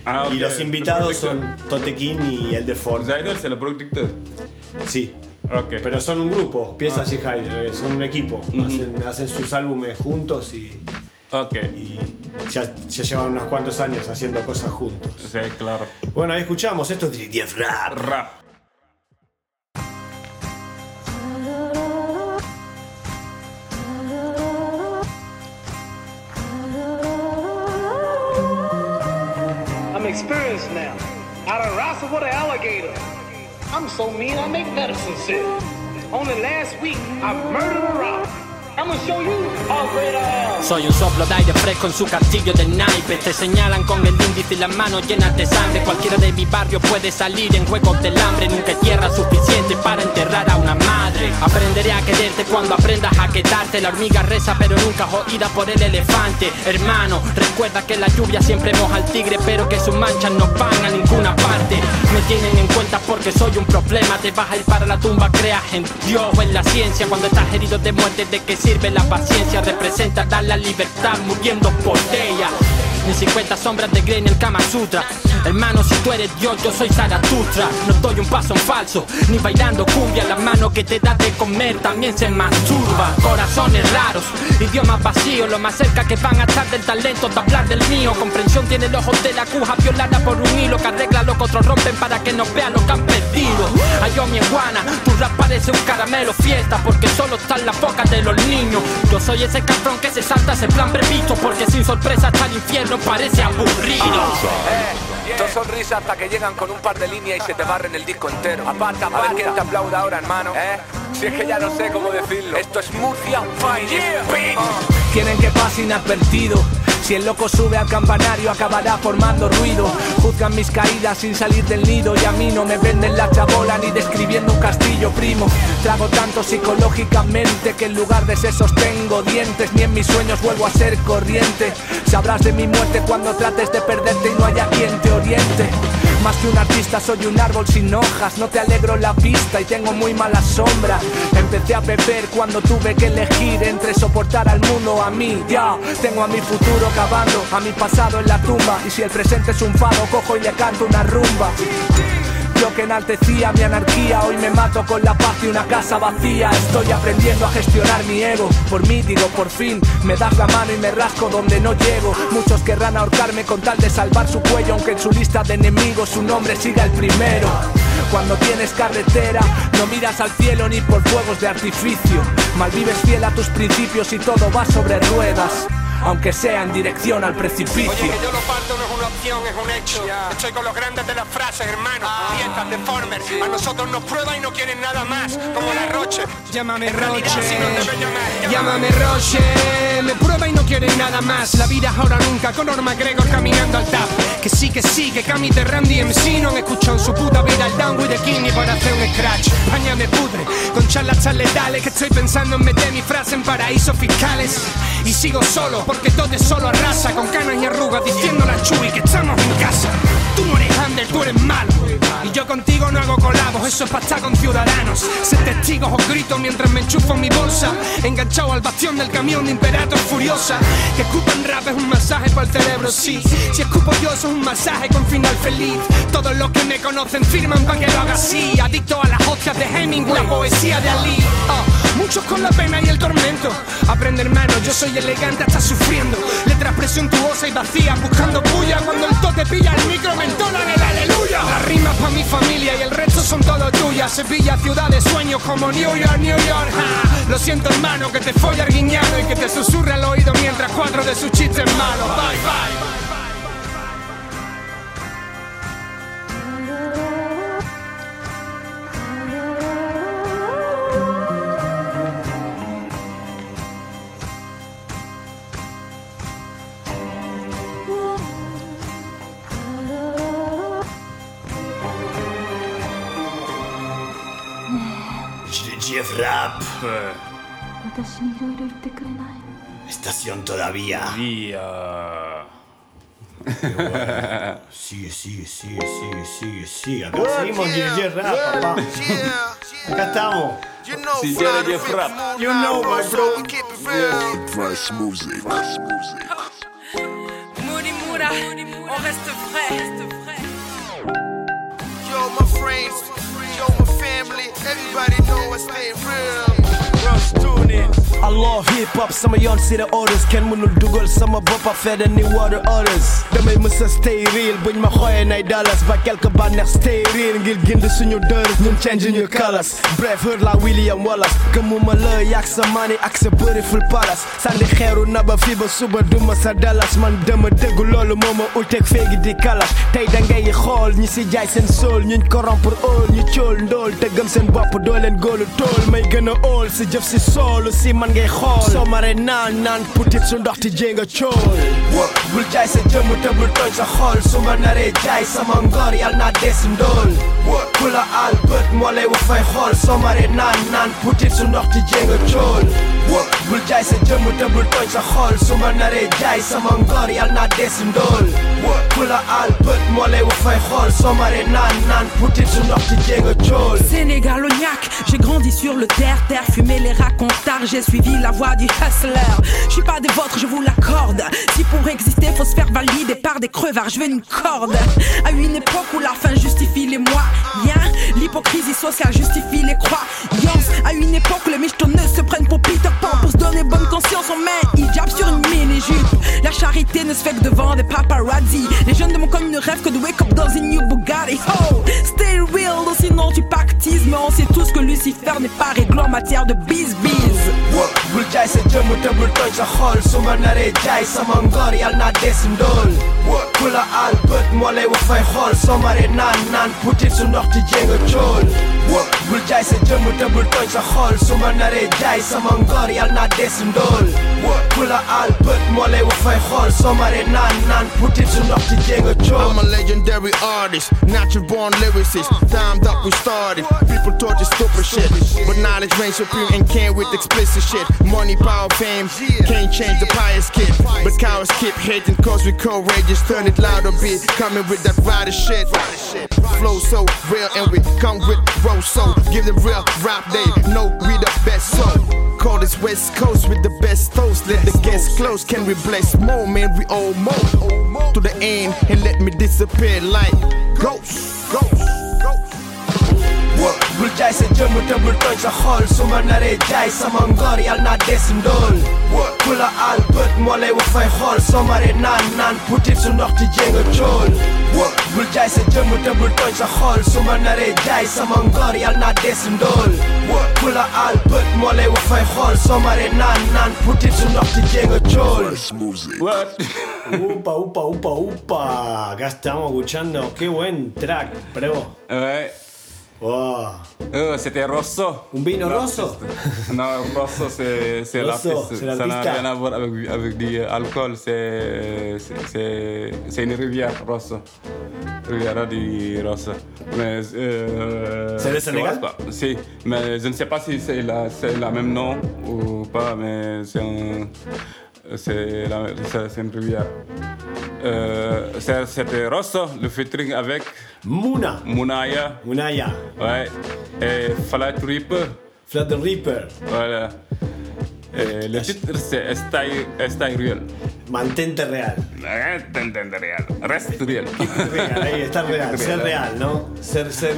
Ah, Y los invitados son Totequín y el Deformer. Haider es el productor. Sí. Ok. Pero son un grupo, Piezas Ah. y Haider, eh, son un equipo. hacen, hacen sus álbumes juntos y. Ok. Y ya, ya llevan unos cuantos años haciendo cosas juntos. Sí, claro. Bueno, ahí escuchamos, esto es Rap. Rap. I'm now. Out of with an alligator. I'm so mean I make medicine sick. Only last week I murdered a rock. Soy un soplo de aire fresco en su castillo del naipe. Te señalan con el índice y las manos llenas de sangre. Cualquiera de mi barrio puede salir en juegos del hambre. Nunca hay tierra suficiente para enterrar a una madre. Aprenderé a quererte cuando aprendas a quedarte. La hormiga reza, pero nunca es oída por el elefante. Hermano, recuerda que la lluvia siempre moja al tigre, pero que sus manchas no van a ninguna parte. Me tienen en cuenta porque soy un problema. Te vas a ir para la tumba, creas en Dios o en la ciencia. Cuando estás herido de muerte, ¿de qué sirve la paciencia? Representa dar la libertad muriendo por ella. Ni 50 sombras de Grey en el Kama Sutra. Hermano, si tú eres Dios, yo soy Zaratustra. No doy un paso en falso, ni bailando cumbia. La mano que te da de comer también se masturba. Corazones raros, idiomas vacíos. Lo más cerca que van a estar del talento de hablar del mío. Comprensión tiene el ojo de la cuja violada por un hilo que arregla lo que otros rompen para que nos vean lo que han perdido. Ay, mi iguana, tu rap parece un caramelo fiesta porque solo está en la boca de los niños. Yo soy ese cabrón que se salta ese plan previsto porque sin sorpresa hasta el infierno parece aburrido. Eh, dos sonrisas hasta que llegan con un par de líneas y se te barren el disco entero. Aparta, a ver quién te aplauda ahora, hermano. ¿Eh? Si es que ya no sé cómo decirlo. Esto es Murcia Finest Beat. Quieren que pase inadvertido. Si el loco sube al campanario acabará formando ruido. Juzgan mis caídas sin salir del nido Y a mí no me venden la chabola ni describiendo un castillo primo. Trago tanto psicológicamente que en lugar de sesos tengo dientes Ni en mis sueños vuelvo a ser corriente. Sabrás de mi muerte cuando trates de perderte y no haya quien te oriente más que un artista soy un árbol sin hojas. No te alegro la vista y tengo muy mala sombra. Empecé a beber cuando tuve que elegir Entre soportar al mundo a mí. Ya, tengo a mi futuro cavando A mi pasado en la tumba. Y si el presente es un fado cojo y le canto una rumba yo que enaltecía mi anarquía, hoy me mato con la paz y una casa vacía. Estoy aprendiendo a gestionar mi ego. Por mí digo, por fin, me das la mano y me rasco donde no llego. Muchos querrán ahorcarme con tal de salvar su cuello, aunque en su lista de enemigos su nombre siga el primero. Cuando tienes carretera, no miras al cielo ni por fuegos de artificio. Malvives fiel a tus principios y todo va sobre ruedas. Aunque sea en dirección al precipicio. Oye, que yo lo parto no es una opción, es un hecho. Estoy con los grandes de las frases, hermano. Piezas de Former. A nosotros nos prueban y no quieren nada más. Como la Roche. Llámame En realidad, Roche. sí nos debe llamar. Llámame Roche, me prueba y no quieren nada más. La vida es ahora nunca, Conor McGregor caminando al tap. Que sí, que sí, que Cami de Randy MC no han escuchado en su puta vida el Down with the King ni para hacer un scratch. España me pudre con charlas tan letales que estoy pensando en meter mi frase en paraísos fiscales. Y sigo solo porque todo solo arrasa con canas y arrugas diciendo la Chuy que estamos en casa. Tú no eres Ander, tú eres malo. Y yo contigo no hago colabos, eso es para estar con ciudadanos. Ser testigos os grito mientras me enchufo en mi bolsa. Enganchado al bastión del camión de Imperator Furiosa. Que escupan rap es un masaje para el cerebro, sí. Si escupo yo, eso es un masaje con final feliz. Todos los que me conocen firman para que lo haga así. Adicto a las hostias de Hemingway, la poesía de Ali. Oh, con la pena y el tormento. Aprende hermano, yo soy elegante hasta sufriendo. Letras presuntuosa y vacía, buscando puya. Cuando el tote pilla el micro, me entonan el aleluya. Las rimas pa' mi familia y el resto son todo tuyas. Sevilla, ciudad de sueños como New York, New York. Lo siento hermano, que te folla arguiñado y que te susurre al oído mientras cuatro de sus chistes malos. Bye, bye. Estación todavía. Todavía. Bueno. Sigue, sigue, sigue, sigue, sigue, sigue. Acá seguimos Acá estamos. You know, si Rap. You know, my bro. Fresh music. Fresh music. Reste. Yo, my friends. Yo, my family, everybody know I stay real. I love hip hop sama yoon si the orders kenn mënul dugal sama bopp affaire ni water orders damay mësa stay real buñ ma xooyee nay dallas ba quelque bànneex stay real. Ngir gind suñu dër ñun change ñu colors. Bref heard la William Wallace. Gëmuma la yàgg sa money ak sa bëri ful palace. Sandi xeeru na ba ba suba duma sa dallas. Man dama dëggu loolu moo ma uteeg féegi di kalash. Tey da ngay xool ñi si jaay seen soul ñuñ corrompre all ñu cool ndool te gëm seen bopp doo leen góolu tool may gën a óol si jëf si soolu si man ngay xool. Soo maree naan naan putit su ndox ti jénga cool. Wok bul jaay sa jëmm te bul tooñ sa xool. Su ma naree jaay sama ngor yal naa des ndool wok ku la al bët moo lay wax fay xool soo maree naan naan putit su ndox ti jénga cool bul jaay sa jëmm te bul tooñ sa xool su ma naree jaay sama ngor yal naa des ndool wok ku la al bët moo lay wax fay xool soo maree naan putit su ndox ti jénga cool j'ai grandi sur le terre-terre, fumé les racontars, j'ai suivi la voie du hustler. Je suis pas des vôtres, je vous l'accorde. Si pour exister, faut se faire valider par des crevards, je veux une corde. À une époque où la fin justifie les moyens, l'hypocrisie sociale justifie les croyances. À une époque les michetonneux se prennent pour Peter Pan pour se donner bonne conscience, on met hijab sur une mini-jupe. La charité ne se fait que devant des paparazzi. Les jeunes de mon coin ne rêvent que de wake up dans une new Bugatti. Oh, stay real, sinon tu pactises. Mais on sait tous que Lucifer n'est pas réglé en matière de biz-biz. bul jaay sa jëmm te bul tooñ sa xool su ma naree jaay sama ngor yal naa des ndool ku la al bët moo lay wax fay xool su ndox ti jénga cool wok bul jaay sa jëmm te bul tooñ sa xool su ma naree jaay sama ngor yal naa des ndool wok ku la al bët moo lay wax fay xool soo maree naan naan putit su ndox ti jénga cool I'm a legendary artist, natural born lyricist. Timed up, we started. People taught you stupid shit, but knowledge reigns supreme and came with explicit shit. Money, power, fame, can't change the pious kid. But cowards keep hating cause we courageous. Turn it louder, be coming with that rider shit. Flow so real and we come with roll so. Give them real rap, they know we the best so. Call this West Coast with the best toast. Let the guests close. Can we bless more, man? We all more to the end and let me disappear like ghosts. Ghosts. Wok bul jaay sa jëmm te bul tooñ sa xool su ma naree jaay sama ngor yal naa des ndool wok ku la al bët moo lay wax fay xool soo maree naan naan putit su ndox ti jénga cool wok bul jaay sa jëmm te bul tooñ sa xool su ma naree jaay sama ngor yal naa des ndool wok ku la al bët moo lay wax fay xool soo maree naan naan putit su ndox ti jénga cool What? Upa, upa, upa, upa. Acá estamos escuchando. Qué buen track, bro. Wow. Euh, C'était Rosso. Un vino rosso? Non, Rosso, c'est l'artiste. c'est Ça n'a rien à voir avec, avec du alcool. C'est c'est- c'est une rivière, Rosso. Riviera di Rosso. Mais, euh, C'est le Sénégal? Si, mais je ne sais pas si c'est la, c'est la même nom ou pas, mais c'est un. C'est une rivière. Euh, C'était Rosso, le featuring avec Mouna. Mounaya. Mounaya. Ouais. Et Flat Reaper. Flat Reaper. Voilà. Et le titre c'est Style Real. Mantente real. Mantente real. Reste real. Real, ahí está real. Ser real, ¿no? Ser, ser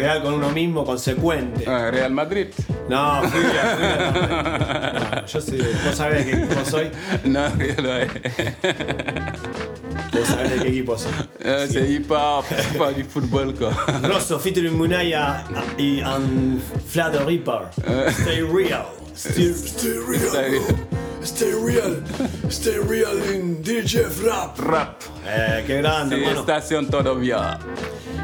real con uno mismo, consecuente. Ah, Real Madrid. No, fui a- fui a- no, yo soy, vos sabés de qué equipo soy. No, yo no. Vos sabés de qué equipo soy. Hip-hop, c'est pas du football quoi. Rosso featuring Munaya y and Flat Reaper. Stay real. Stay, Stay real. Stay real. Stay real in DJ Rap. Rap. Eh, qué grande, Sí, hermano. estación todavía.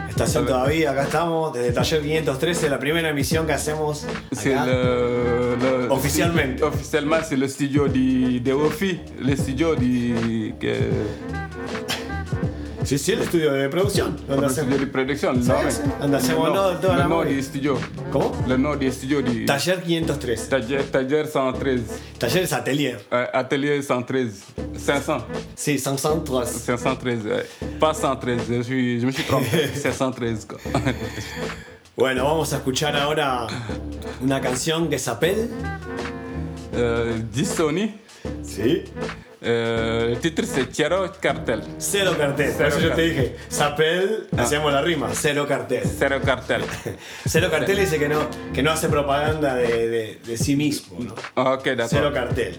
Estación todavía, acá estamos, desde Taller 513, la primera emisión que hacemos C'est acá. le, le- Officiellement. c'est- Officiellement, c'est le studio de, de Ofi. Le studio de. Que, Sí, sí, el estudio de producción. Donde le hacemos. studio de producción. Sí, le sí. Donde hacemos no- nom- toda le la nom movie. du studio. ¿Cómo? Le nom du studio de. Taller 513. Taller, taller 113. Taller atelier. Euh, atelier 113. 500. Sí, 513. 513. ouais. Pas 113. Je, suis, je me suis trompé. C'est 113 quoi. Bueno, vamos a escuchar ahora una canción que s'appelle. Euh, dit Sony. Sí. Euh, le titre c'est Tiero Cartel. Cero cartel. Por eso yo te dije, s'appelle, hacíamos la rima, cero cartel. Cero Cartel. Cero cartel dice que no, que no hace propaganda de, de, de sí mismo, ¿no? Ah, ok, d'accord. Cero cartel.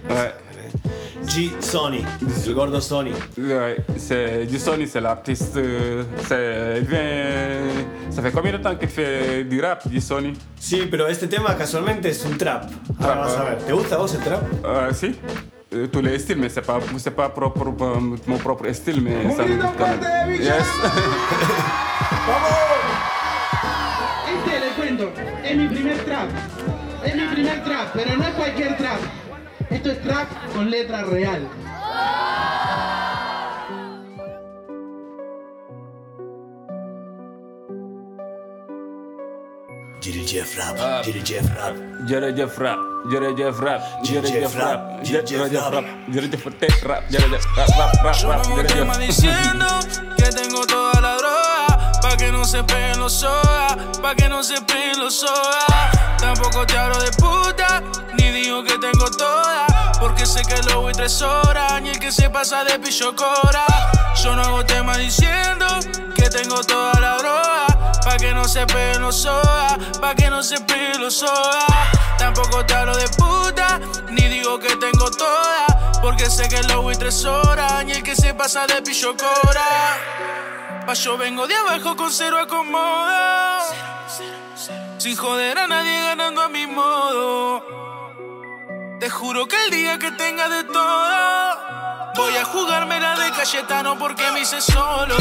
G Sony, el gordo Sony. Ouais, c'est du Sony, c'est l'artiste. euh, c'est- il vient. Ça fait combien de temps qu'il fait du rap, du Sony Sí, pero este tema casualmente es un trap. Ahora Trap, vas a ¿eh? ver. ¿Te gusta a vos el trap? Euh, Si. Tous les styles, mais c'est pas, c'est pas propre, mon propre style, mais ça me gusta. Yes. Este le cuento, es mi primer trap. Es mi primer trap, pero no es cualquier trap. Esto es trap con letra real. Gilly Jeff Rap, Gilly Jeff Rap. Rap, jërëjëf rap, jërëjëf rap, jërëjëf rap, jërëjëf tech rap, jërëjëf rap, rap, rap, Yo rap, no me tema jërëjëf. diciendo que tengo toda la droga Pa' que no se peguen los soda Pa' que no se peguen los soda Tampoco te hablo de puta Ni digo que tengo toda Porque sé que lo voy tres horas Ni el que se pasa de pillo cora Yo no hago tema diciendo que tengo toda la droga Pa' que no se peguen los soda Pa' que no se peguen los soda Tampoco te hablo de puta Ni digo que tengo toda porque sé que lo voy tres horas y el que se pasa de pillo cora. Pa' yo vengo de abajo con cero acomodo. Sin joder a nadie ganando a mi modo. Te juro que el día que tenga de todo. Voy a jugármela de Cayetano porque me hice solo.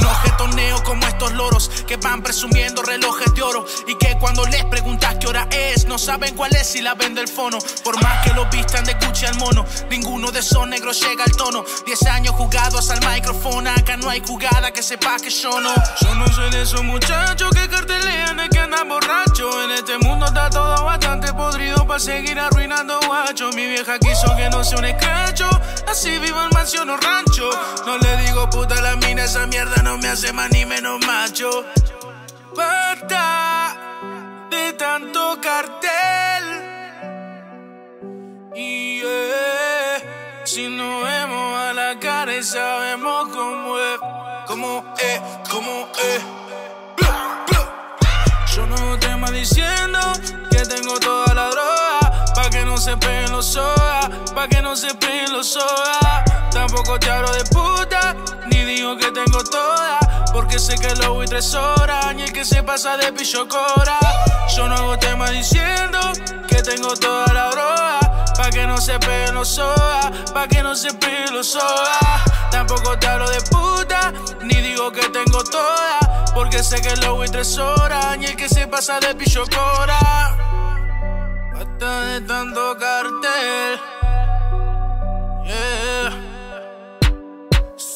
No getoneo como estos loros que van presumiendo relojes de oro. Y que cuando les preguntas qué hora es, no saben cuál es si la vende el fono. Por más que lo vistan de Gucci al mono, ninguno de esos negros llega al tono. Diez años jugados al micrófono, acá no hay jugada que sepa que yo no. Yo no soy de esos muchachos que cartelean de que andan borrachos. En este mundo está todo bastante podrido para seguir arruinando guacho. Mi vieja quiso que no sea un escracho, así vivo en mansión o rancho. No le digo puta a la mina, esa mierda no me hace más ni menos macho. Basta de tanto cartel. Y yeah, si nos vemos a la cara y sabemos cómo es, cómo es, cómo es. Yo no tema diciendo que tengo toda la droga, pa' se peguen los soda, pa' que no se peguen los soda. Tampoco te hablo de puta, ni digo que tengo toda, porque sé que lo voy tres horas, ni el que se pasa de pillo cora. Yo no hago tema diciendo que tengo toda la droga, pa' que no se peguen los soda, pa' que no se peguen los soda. Tampoco te hablo de puta, ni digo que tengo toda, porque sé que lo voy tres horas, ni el que se pasa de pillo de tanto cartel. Yeah.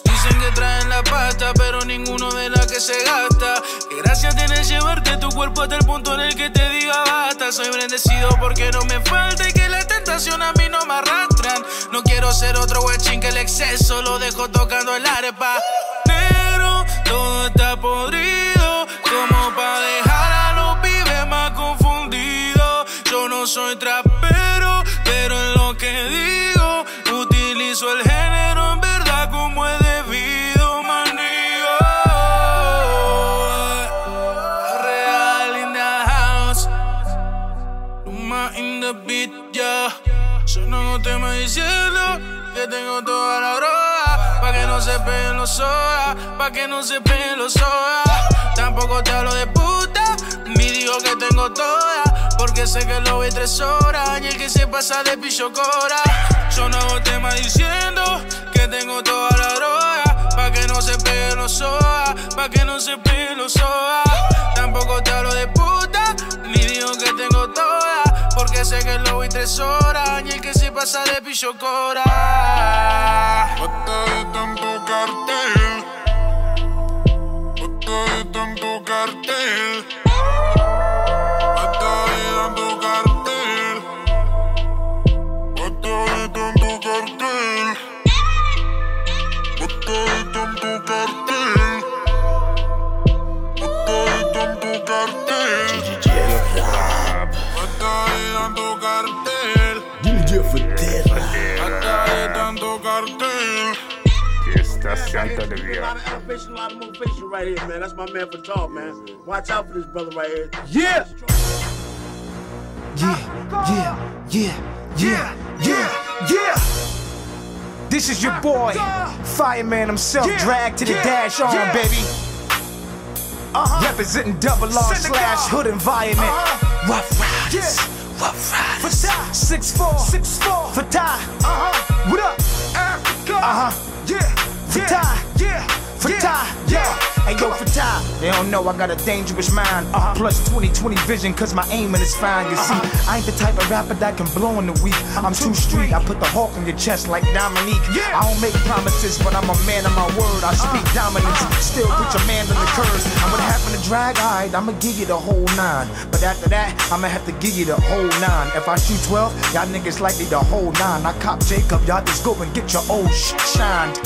Dicen que traen la pasta, pero ninguno de la que se gasta. Que gracia tienes llevarte tu cuerpo hasta el punto en el que te diga basta. Soy bendecido porque no me falta y que la tentación a mí no me arrastran. No quiero ser otro guachín que el exceso lo dejo tocando el arepa. Negro, todo está podrido, como para soy trapero, pero en lo que digo utilizo el género en verdad como he debido, manillo. Real in the house, Luma in the beat, ya. Yeah. Suena un tema diciendo que tengo toda la droga, pa' que no se peguen los horas, pa' que no se peguen los horas. Tampoco te hablo de puta, ni digo que tengo toda. Porque sé que lo voy tres horas y el que se pasa de pillo cora. Yo no hago tema diciendo que tengo toda la droga. Pa' que no se peguen los sodas, pa' que no se peguen los sodas. Tampoco te hablo de puta, ni digo que tengo toda. Porque sé que lo voy tres horas y el que se pasa de pillo cora. Basta de tanto cartel. Basta de tanto cartel. Esta santa de vida. a lot of motivation right here, man. That's my man for talk, man. Watch out for this brother right here. Yeah! Yeah, yeah, yeah, yeah, yeah, yeah. This is your boy, fireman himself, dragged to the dash on, baby. Representing double R slash hood environment. Rough Riders, Rough Riders. Six four, six four, Fatah. Uh huh. What up, Africa? Uh huh. Yeah, Fatah. Yeah, Fatah. Yeah. Hey yo, Fatah, they don't know I got a dangerous mind. Uh-huh. Plus 20/20 vision, cause my aiming is fine. You see, uh-huh. I ain't the type of rapper that can blow in the week. I'm too street, I put the hawk on your chest like Dominique. I don't make promises, but I'm a man of my word. I uh-huh. speak dominance, still put your man on the. And what happened to happen to drag, alright, I'ma give you the whole nine. But after that, I'ma have to give you the whole nine. If I shoot 12, y'all niggas likely the whole nine. I cop Jacob, y'all just go and get your old shit shined.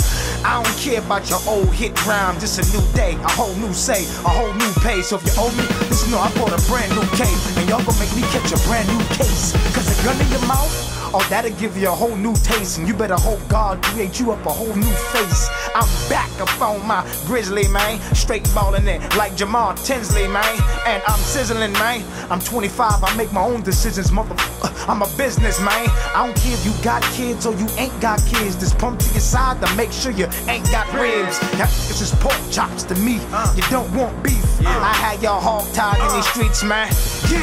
I don't care about your old hit rhyme, just a new day, a whole new say, a whole new pay. So if you owe me, just know I bought a brand new case. And y'all gonna make me catch a brand new case. Cause a gun in your mouth, oh, that'll give you a whole new taste. And you better hope God create you up a whole new face. I'm back up on my grizzly, man. Straight ballin' it like Jamal Tinsley, man. And I'm sizzling, man. I'm 25, I make my own decisions, motherfucker. Uh, I'm a business, man. I don't care if you got kids or you ain't got kids. Just pump to your side to make sure you ain't got ribs. That it's just pork chops to me. Uh. You don't want beef. I had y'all hog tied in these uh. streets, man. Yeah,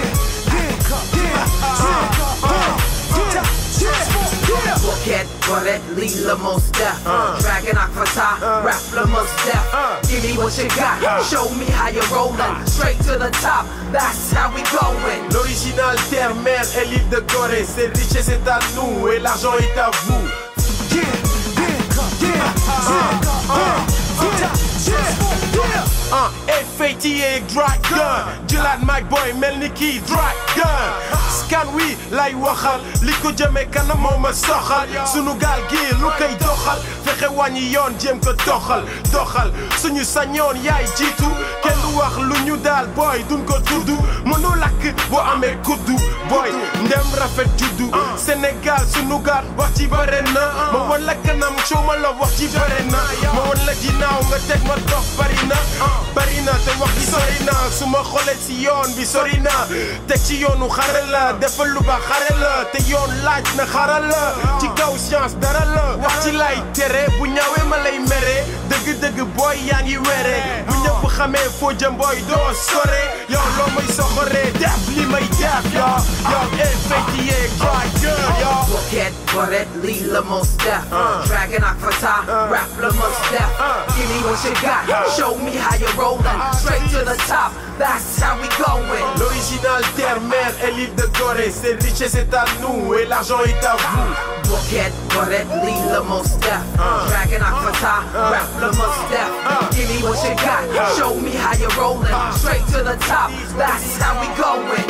yeah, yeah, yeah, yeah, yeah. Bucket, Lila, Def Dragon Akfata, rap the Mos Def Give me what you got, show me how you're rolling Straight to the top, that's how we going L'original terre-mère est libre de Corée. Ses richesses est à nous et l'argent est à vous. Yeah, yeah, yeah, yeah, yeah, yeah. Uh, FATA Dragon Jëlaat Mike Boy mel Scan wi lay waxal li ko jëme kanam moo ma soxal sunu gaal gi lu koy doxal fexe wàññi ko doxal doxal suñu sañoon yaay jiitu kenn du wax lu ñu daal duñ ko tudd mënu lakk boo amee kuddu boy. Ndem rafet Sénégal sunu gaal wax ci bare na ma wan la kanam show ma la wax ci ma wan la ginnaaw nga teg ma dox bari bari na te wax ji sori na. Su ma xoolee si yoon bi sori na. Teg ci yoonu xare la defal lu ba xare la te yoon laaj na xaral la ci kaw science dara la wax ci lay tere bu ñaawee ma lay mere. Dëgg-dëgg booy yaa ngi were. Bu ñëpp xamee foo jëm booy doo sore. Yow loo may soxoree def li may def yow yow FATA cry girl yow Bucket, Barret, Lila, Mos Def. Dragon Akfata, uh. rap the Mos Def. Uh. Give me what you got, show me how you're rolling Straight to the top, that's how we going. L'original terre-mère est libre de Corée. Ses richesses est à nous et l'argent est à vous. Bucket, Barret, Lila, Mos Def uh. Dragon Akfata, uh. rap the uh. Mos Def Give me what you got, show me how you're rolling. Straight to the top, that's how we going.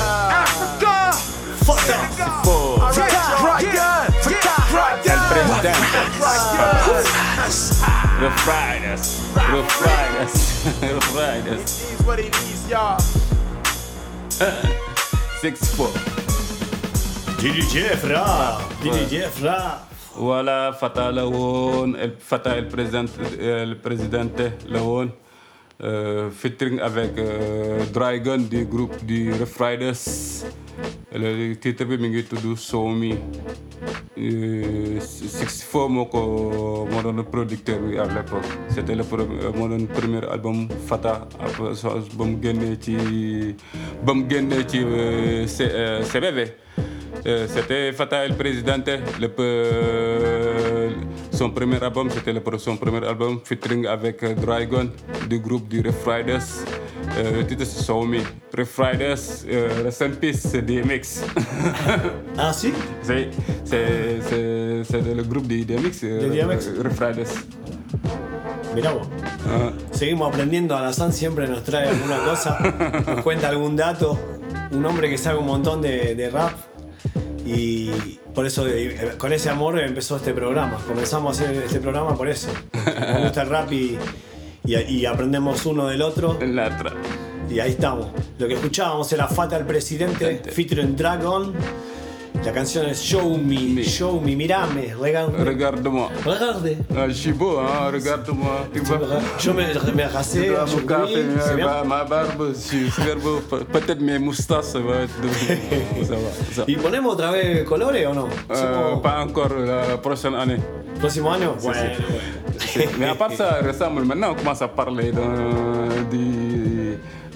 Africa! Fo. Dragon! It'll fried us. It what it is, y'all. Six. DJ Fra? DJ Fra? البريزيدنت البريزيدنت لهون featuring avec euh, Dragon du groupe du Refriders titre bi mi ngi tudd Show Me. 64 moo ko moo doon producteur bi à l'époque. C'était le premier album Fata après Fata El son premier album son premier album featuring avec Dragon du groupe du Rough Riders euh, le titre c'est Show Me Rough Riders euh, Rest in Peace DMX ah c'est c'est c'est le groupe de DMX De DMX. Rough Riders Mirá vos. Seguimos aprendiendo, Alazán siempre nos trae alguna cosa, nos cuenta algún dato, un hombre que sabe un montón de, de rap y por eso eh, con ese amor empezó este programa. Comenzamos a hacer este programa por eso. Nos gusta el rap y, y- y aprendemos uno del otro. Y ahí estamos. Lo que escuchábamos era Fata el Presidente, featuring Dragon. La canción es Show Me, Show Me, mirame, regarde. Regarde-moi. Regarde. Ah, je suis beau, hein, regarde-moi. Tu vois? Je me, me vois, je mon café, euh, ma, ma barbe, je suis super beau. Pe- Peut-être mes moustaches, ça va être. de- ça va. ça. ¿Y ponemos otra vez colores o no? Euh, pas encore la prochaine année. Si, Bueno, si. Mais à part ça, récemment, maintenant on commence à parler d'un- du.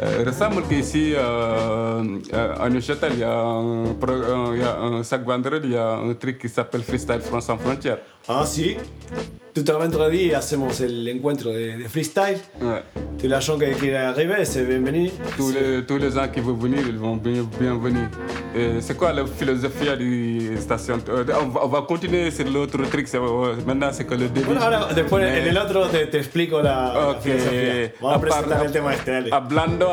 Euh, récemment qu'ici, euh, euh, à Neuchâtel, il y, a un pro- un- il y a un chaque vendredi, il y a un truc qui s'appelle Freestyle France sans frontières. Ah, sí. Tout un vendredi hacemos el encuentro de, de freestyle. Tous les gens qui quieren arriver, c'est bienvenu. Tous les, tous les gens qui veulent venir, ils vont bien, bienvenue. Et C'est quoi la philosophie du station euh, on, va, on va continuer sur l'autre truc. euh, Maintenant, c'est que le début. Bueno, ahora después Mais- en el otro te, te explico la, la Ok. filosofía. Vamos a presentar Apar- el tema este, dale. Hablando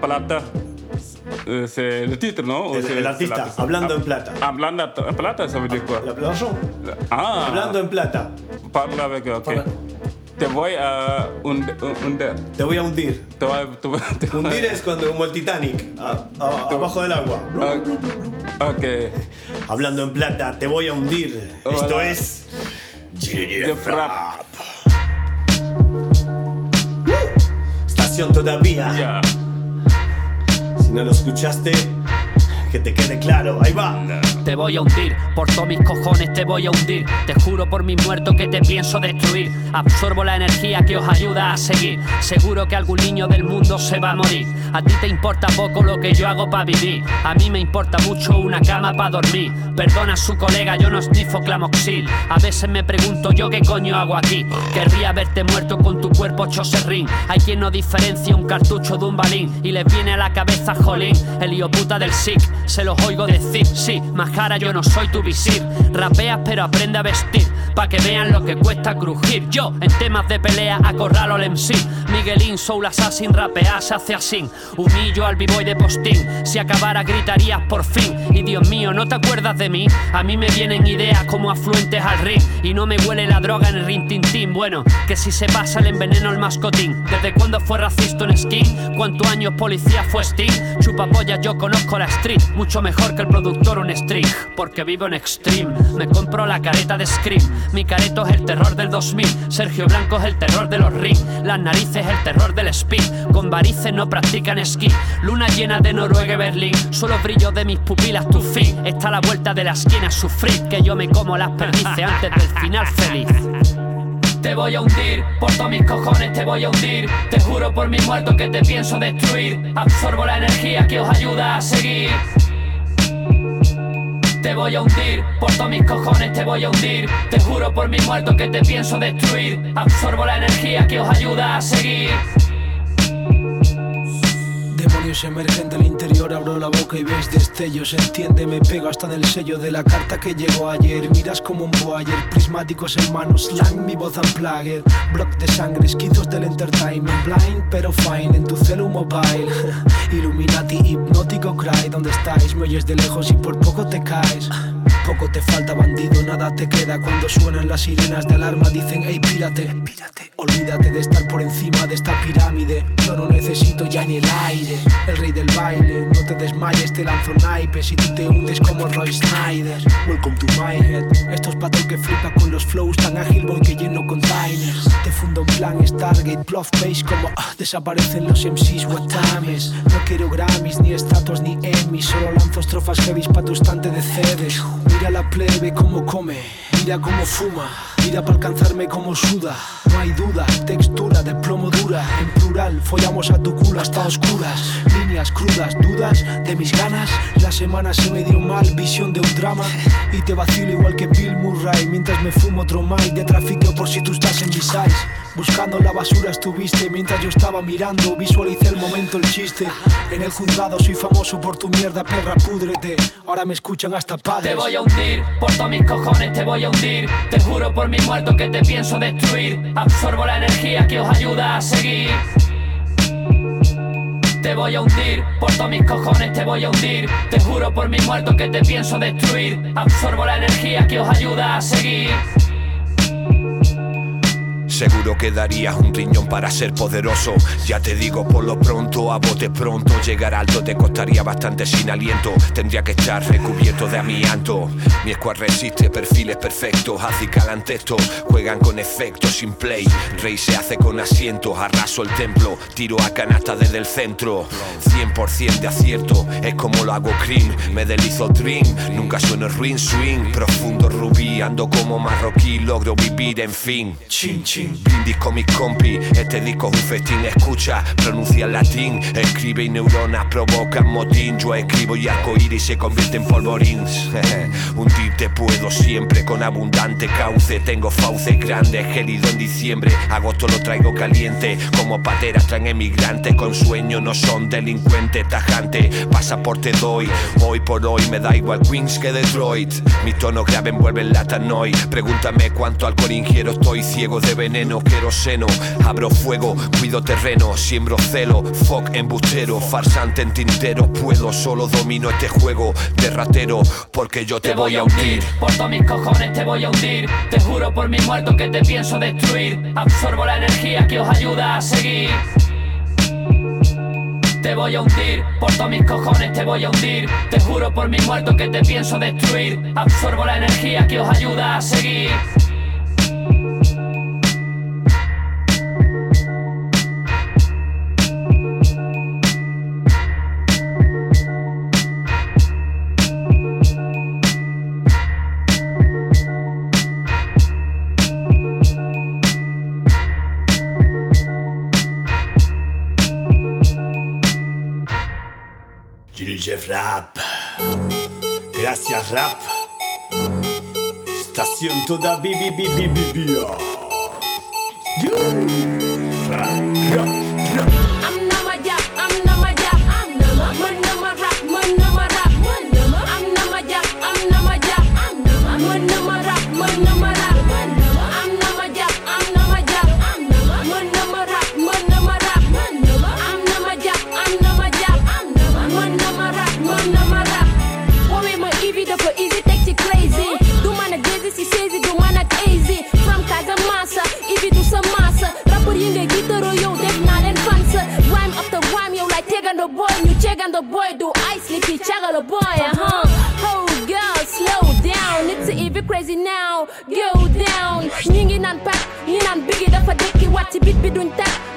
plata. Le titre, non Ou El- el c'est artista, l'artiste Hablando en plata. Hablando en plata, quoi La chanson. Ah Hablando en plata. Avec. Ok. Te voy a hund- hundir. Te voy a hundir. Te voy, te voy- te voy- Hundir es cuando como el Titanic, a- a- abajo del agua. Ok. Hablando en plata, te voy a hundir. Esto Hola. es. The Frap. Estación todavía. Si no lo escuchaste, que te quede claro. Ahí va. Te voy a hundir, por todos mis cojones te voy a hundir. Te juro por mis muertos que te pienso destruir. Absorbo la energía que os ayuda a seguir. Seguro que algún niño del mundo se va a morir. A ti te importa poco lo que yo hago para vivir. A mí me importa mucho una cama para dormir. Perdona a su colega, yo no esnifo clamoxil. A veces me pregunto yo qué coño hago aquí. Querría verte muerto con tu cuerpo hecho serrín. Hay quien no diferencia un cartucho de un balín. Y les viene a la cabeza jolín, el hijo puta del SIC. Se los oigo decir, sí, majara, yo no soy tu visir. Rapeas pero aprende a vestir, pa' que vean lo que cuesta crujir. Yo, en temas de pelea, acorralo al MC. Miguelín, Soul Assassin, rapear se hace así. Humillo al b-boy de postín. Si acabara gritarías por fin. Y Dios mío, ¿no te acuerdas de mí? A mí me vienen ideas como afluentes al ring. Y no me huele la droga en el rin tin tin. Bueno, que si se pasa le enveneno el mascotín. ¿Desde cuándo fue racista en skin? ¿Cuántos años policía fue Sting? Chupapollas, yo conozco la street. Mucho mejor que el productor un string. Porque vivo en extreme. Me compro la careta de Scream. Mi careto es el terror del 2000. Sergio Blanco es el terror de los ring. Las narices el terror del speed. Con varices no practican esquí. Luna llena de Noruega y Berlín. Solo brillo de mis pupilas tu fin. Está a la vuelta de la esquina sufrir. Que yo me como las perdices antes del final feliz. Te voy a hundir, por todos mis cojones te voy a hundir. Te juro por mis muertos que te pienso destruir. Absorbo la energía que os ayuda a seguir. Te voy a hundir, por todos mis cojones te voy a hundir. Te juro por mis muertos que te pienso destruir. Absorbo la energía que os ayuda a seguir. Demonios emergen del interior, abro la boca y ves destellos. Entiende, me pego hasta en el sello de la carta que llegó ayer. Miras como un boyer, prismáticos en manos, slang, mi voz unplugged. Block de sangre, esquizos del entertainment. Blind, pero fine, en tu celu mobile. Illuminati, hipnótico cry, ¿dónde estáis? Me oyes de lejos y por poco te caes. Poco te falta, bandido, nada te queda. Cuando suenan las sirenas de alarma, dicen, hey, pírate. Olvídate de estar por encima de esta pirámide. Yo no necesito ya ni el aire. El rey del baile, no te desmayes, te lanzo naipes. Si tú te hundes como Roy Snyder. Welcome to my head. Estos patos que flipa con los flows tan ágil, voy que lleno containers. Te fundo en plan Stargate. Bluff Base como ah, desaparecen los MCs Watames No quiero Grammys, ni estatuas, ni Emmys Solo lanzo estrofas heavy pa' tu estante de CDs Mira la plebe como come, mira como fuma Mira para alcanzarme como suda. No hay duda, textura de plomo dura. En plural, follamos a tu culo hasta oscuras. Líneas crudas, dudas de mis ganas. La semana se me dio mal, visión de un drama. Y te vacilo igual que Bill Murray. Mientras me fumo otro mic de tráfico por si tú estás en mis eyes. Buscando la basura estuviste mientras yo estaba mirando. Visualicé el momento, el chiste. En el juzgado soy famoso por tu mierda, perra, púdrete. Ahora me escuchan hasta padres. Te voy a hundir, por todos mis cojones te voy a hundir. Te juro por mi muerto que te pienso destruir. Absorbo la energía que os ayuda a seguir. Te voy a hundir, por todos mis cojones te voy a hundir. Te juro por mi muerto que te pienso destruir. Absorbo la energía que os ayuda a seguir Seguro que darías un riñón para ser poderoso. Ya te digo, por lo pronto, a bote pronto. Llegar alto te costaría bastante sin aliento. Tendría que estar recubierto de amianto. Mi squad resiste perfiles perfectos. Acicalan texto, juegan con efectos sin play. Rey se hace con asientos. Arraso el templo, tiro a canasta desde el centro. 100% de acierto, es como lo hago cream. Me deslizo dream, nunca sueno ruin swing. Profundo rubí, ando como marroquí. Logro vivir, en fin. Chin, chin. Brindis con mis compi, este disco es un festín. Escucha, pronuncia en latín. Escribe y neuronas provocan motín. Yo escribo y arcoíris se convierte en polvorín. Hundirte puedo siempre con abundante cauce. Tengo fauces grandes, gélido en diciembre. Agosto lo traigo caliente. Como pateras traen emigrantes con sueño, no son delincuentes tajante. Pasaporte doy, hoy por hoy me da igual Queens que Detroit. Mi tono grave envuelve el latanoy. Pregúntame cuánto alcohol ingiero, estoy ciego de veneno. Queroseno, abro fuego, cuido terreno, siembro celo. Fuck embustero, farsante en tintero. Puedo, solo domino este juego de ratero. Porque yo te, voy a hundir. Por todos mis cojones te voy a hundir Te juro por mi muerto que te pienso destruir Absorbo la energía que os ayuda a seguir te voy a hundir, por todos mis cojones te voy a hundir Te juro por mi muerto que te pienso destruir Absorbo la energía que os ayuda a seguir Rap. Gracias Rap. Estación toda bibi bibi bibi. I'm crazy now. Go down. Ñi ngi naan pat, ñi naan bigi dafa dekki wat ci bit bi duñ tak.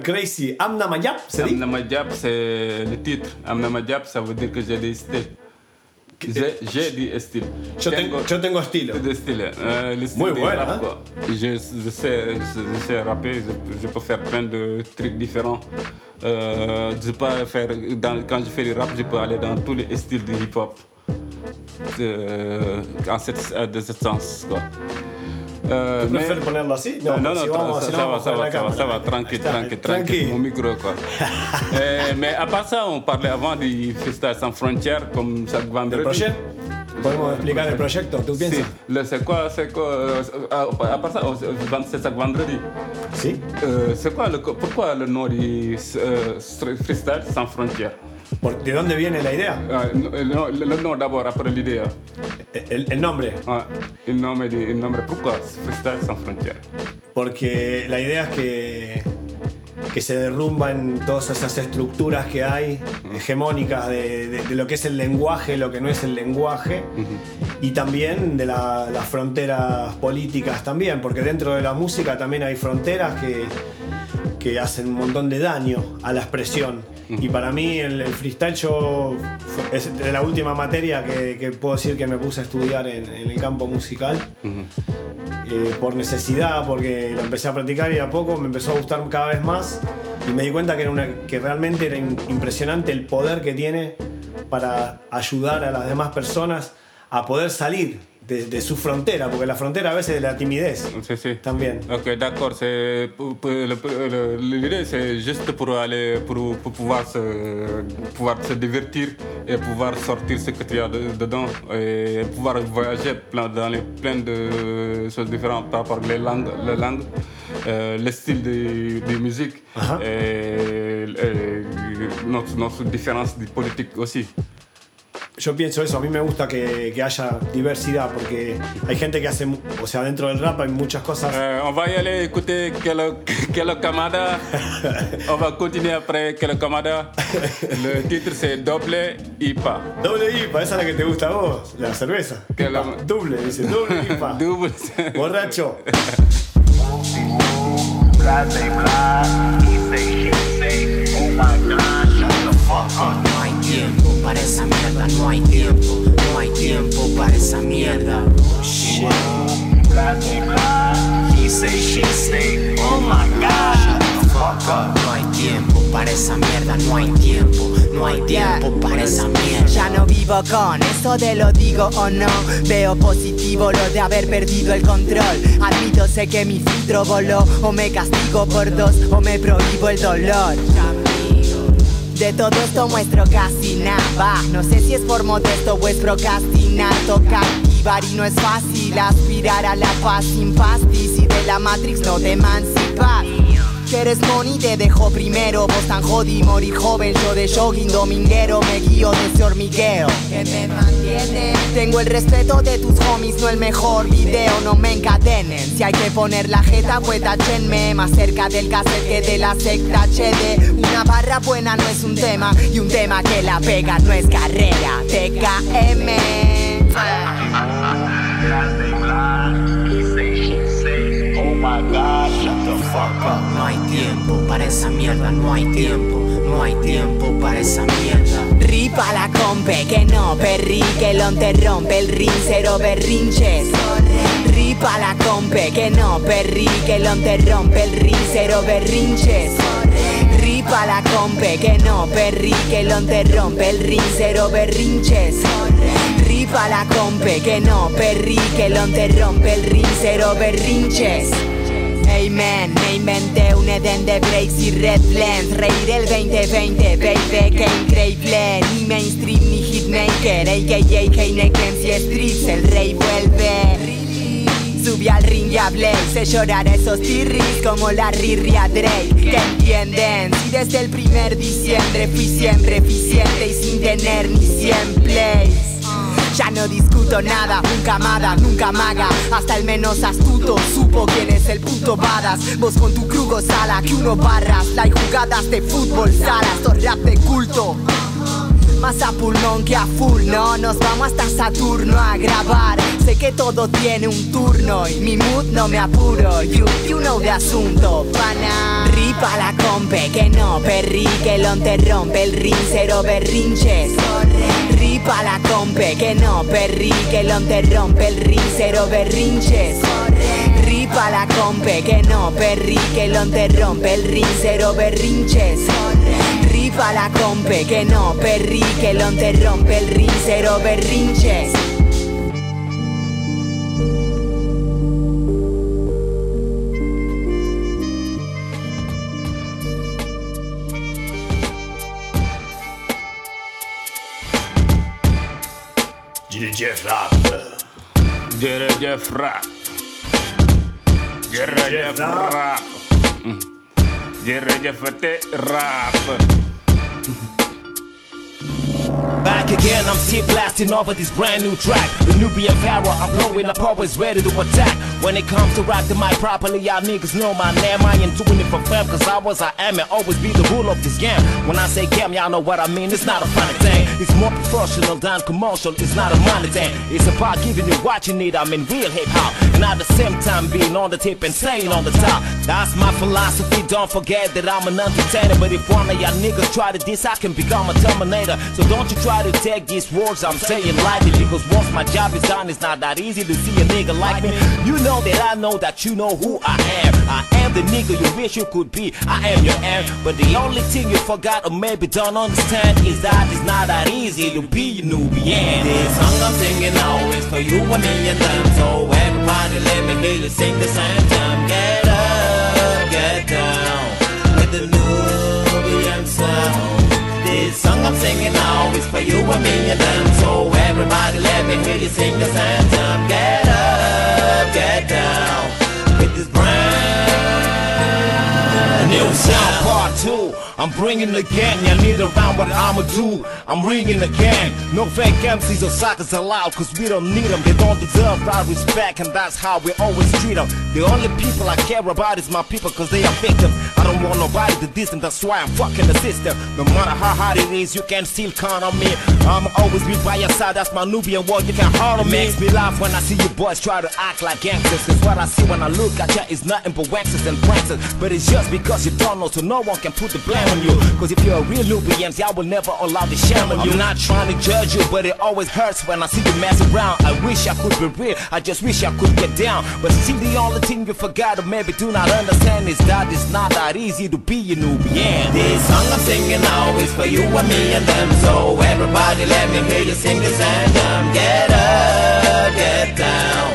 Eva Crazy am na ma jàpp c'est le titre. Am na ma jàpp ça veut dire que j'ai des styles. J'ai du style Yo tengo, yo tengo estilo. de style euh, le style Muy du bueno, rap, hein. quoi. Je, je sais je, je sais rapper je, je peux faire plein de trucs différents. Euh, je peux faire dans, quand je fais du rap je peux aller dans tous les styles du hip hop euh, en cette, de ce sens quoi Euh, ¿Tú prefieres ponerlo así? No, no, si no, vamos- ça, ça va, ça va, la ça va, ça va, tranquille, tranquille, tranquille, mon micro, quoi. Euh, mais à part ça, on parlait avant du Freestyle sans frontières, comme chaque vendredi. projet Podemos explicar el proyecto, ¿tú piensas? Sí, le- c'est quoi, c'est quoi, euh, à, part ça, c'est chaque vendredi. Si. Euh, c'est quoi, le, pourquoi le nom du euh, Freestyle sans frontières? ¿De dónde viene la idea? Le, nom- le nom d'abord, après l'idée. El, el nombre. Ouais, el nombre, de- el nombre, pourquoi Freestyle sans frontières Porque la idea es que, que se derrumban todas esas estructuras que hay, hegemónicas de, de- de lo que es el lenguaje, lo que no es el lenguaje, y también de la- las fronteras políticas también, porque dentro de la música también hay fronteras que, que hacen un montón de daño a la expresión. Y para mí el, el freestyle yo es de la última materia que, que puedo decir que me puse a estudiar en, en el campo musical. Eh, por necesidad, porque lo empecé a practicar y a poco me empezó a gustar cada vez más. Y me di cuenta que, era una, que realmente era impresionante el poder que tiene para ayudar a las demás personas a poder salir de, de su frontera, porque la frontera a veces es la timidez. Sí, sí. También. Ok, d'accord. C'est l'idée, c'est juste pour aller, pour, pour pouvoir se, pouvoir se divertir et pouvoir sortir ce que tu as de- dedans et pouvoir voyager plein, dans les, plein de choses différentes par rapport aux langues, les langues, euh, le style de, de musique et, et notre, notre différence de politique aussi. Yo pienso eso, a mí me gusta que, que haya diversidad, porque hay gente que hace, o sea, dentro del rap hay muchas cosas. Euh, on va y aller écouter quel, quel Kamada. on va continuer après quel Kamada. Le titre c'est Double IPA. Doble IPA, esa es la que te gusta a vos, la cerveza. IPA, Doble, dice, doble IPA. Borracho. She say, oh my god, shut the fuck para esa mierda, no hay tiempo, no hay tiempo para esa mierda. Shit. Blah, say blah, he say, she say, oh my god, shut the fuck up. No hay tiempo para esa mierda, no hay tiempo, no hay tiempo para esa mierda. Ya no vivo con eso de lo digo o no. Veo positivo lo de haber perdido el control. Admito, sé que mi filtro voló. O me castigo por dos, o me prohíbo el dolor. De todo esto muestro casi nada. No sé si es por modesto o es procrastinar. Toca activar y no es fácil aspirar a la paz sin pastis. Y de la Matrix no te emancipas. Quieres money, te dejo primero. Vos tan jodi, morir joven. Yo de jogging dominguero me guío de ese hormigueo. Que me mantiene. Tengo el respeto de tus homies, no el mejor video. No me encadenen. Si hay que poner la jeta, pues tachenme. Más cerca del cassette que de la secta HD. Una barra buena no es un tema. Y un tema que la pega no es carrera. TKM. Oh my god, No hay tiempo para esa mierda, no hay tiempo, no hay tiempo para esa mierda. Ripa la compe, que no perri, que lo interrompe el ring, cero berrinches. Ripa la compe, que no perri, que lo interrompe el ring, cero berrinches. Ripa la compe, que no perri, que lo rompe el ring, cero berrinches. Ripa la compe, que no perri, que lo rompe el ring, cero berrinches. Amen, me inventé un Eden de breaks y red blends Reír el 2020, baby, que increíble. Ni mainstream ni hitmaker, a.k.a. Heineken si streets El rey vuelve. Subí al ring y hablé, sé llorar a esos tirris como la rirria Drake. ¿Qué entienden? Si desde el primer diciembre fui siempre eficiente y sin tener ni 100 plays ya no discuto nada, nunca amada, nunca maga. Hasta el menos astuto supo quién es el puto badass Vos con tu crugo sala, que uno barras. Hay jugadas de fútbol sala, esto rap de culto. Más a pulmón que a full, no Nos vamos hasta Saturno a grabar. Sé que todo tiene un turno Y mi mood no me apuro. You, you know de asunto, pana. Ripa la compe, que no perri Que lo rompe el ring, cero berrinches Ripa la compe, que no perri Que lo rompe el ring, cero berrinches. Ripa la compe, que no perri Que lo rompe el ring, cero berrinches. Ripa la compe, que no perri Que lo rompe el ring, cero berrinches Jeff Rap. Jerry Jeff Rap. Jerry Jeff Rap. Mm. Jerry Jeff T Rap. Back again, I'm still blasting over this brand new track. The Nubian Pharaoh, I'm blowing up, always ready to attack. When it comes to rock the mic properly, y'all niggas know my name. I ain't doing it for fam, cause I was, I am, and always be the rule of this game. When I say game, y'all know what I mean. It's not a funny thing. It's more professional than commercial. It's not a money thing. It's about giving you what you need. I'm in real hip hop. And at the same time, being on the tip and staying on the top. That's my philosophy. Don't forget that I'm an entertainer. But if one of y'all niggas try to diss, I can become a terminator. So don't you try to take these words I'm saying lightly. Because once my job is done, it's not that easy to see a nigga like me. You know that I know that you know who I am. I am the nigga you wish you could be. I am your am. But the only thing you forgot or maybe don't understand is that it's not that easy to be a Nubian. This song I'm singing always for you and me and them. So everybody let me hear you sing the same time. Get up, get down with the sound. This song I'm singing now is for you and me and them. So everybody let me hear you sing same time. Get up, get down with this brand new sound part two. I'm bringing the gang, y'all need around what I'ma do. I'm ringing gang. No fake MCs or suckers allowed, cause we don't need them. They don't deserve our respect, and that's how we always treat them. The only people I care about is my people, cause they are victims. I don't want nobody to diss them, that's why I'm fucking the system. No matter how hard it is, you can still count on me. I'ma always be by your side, that's my Nubian word, you can hard on me. Makes me laugh when I see you boys try to act like gangsters. Cause what I see when I look at ya is nothing but waxes and pranksters. But it's just because you don't know, so no one can put the blame on you. Cause if you're a real Nubian, I will never allow the shame on you. I'm not trying to judge you, but it always hurts when I see you mess around. I wish I could be real, I just wish I could get down. But see, the only thing you forgot or maybe do not understand is that it's not that easy to be a Nubian. This song I'm singing now is for you and me and them. So everybody let me hear you sing this anthem. Get up, get down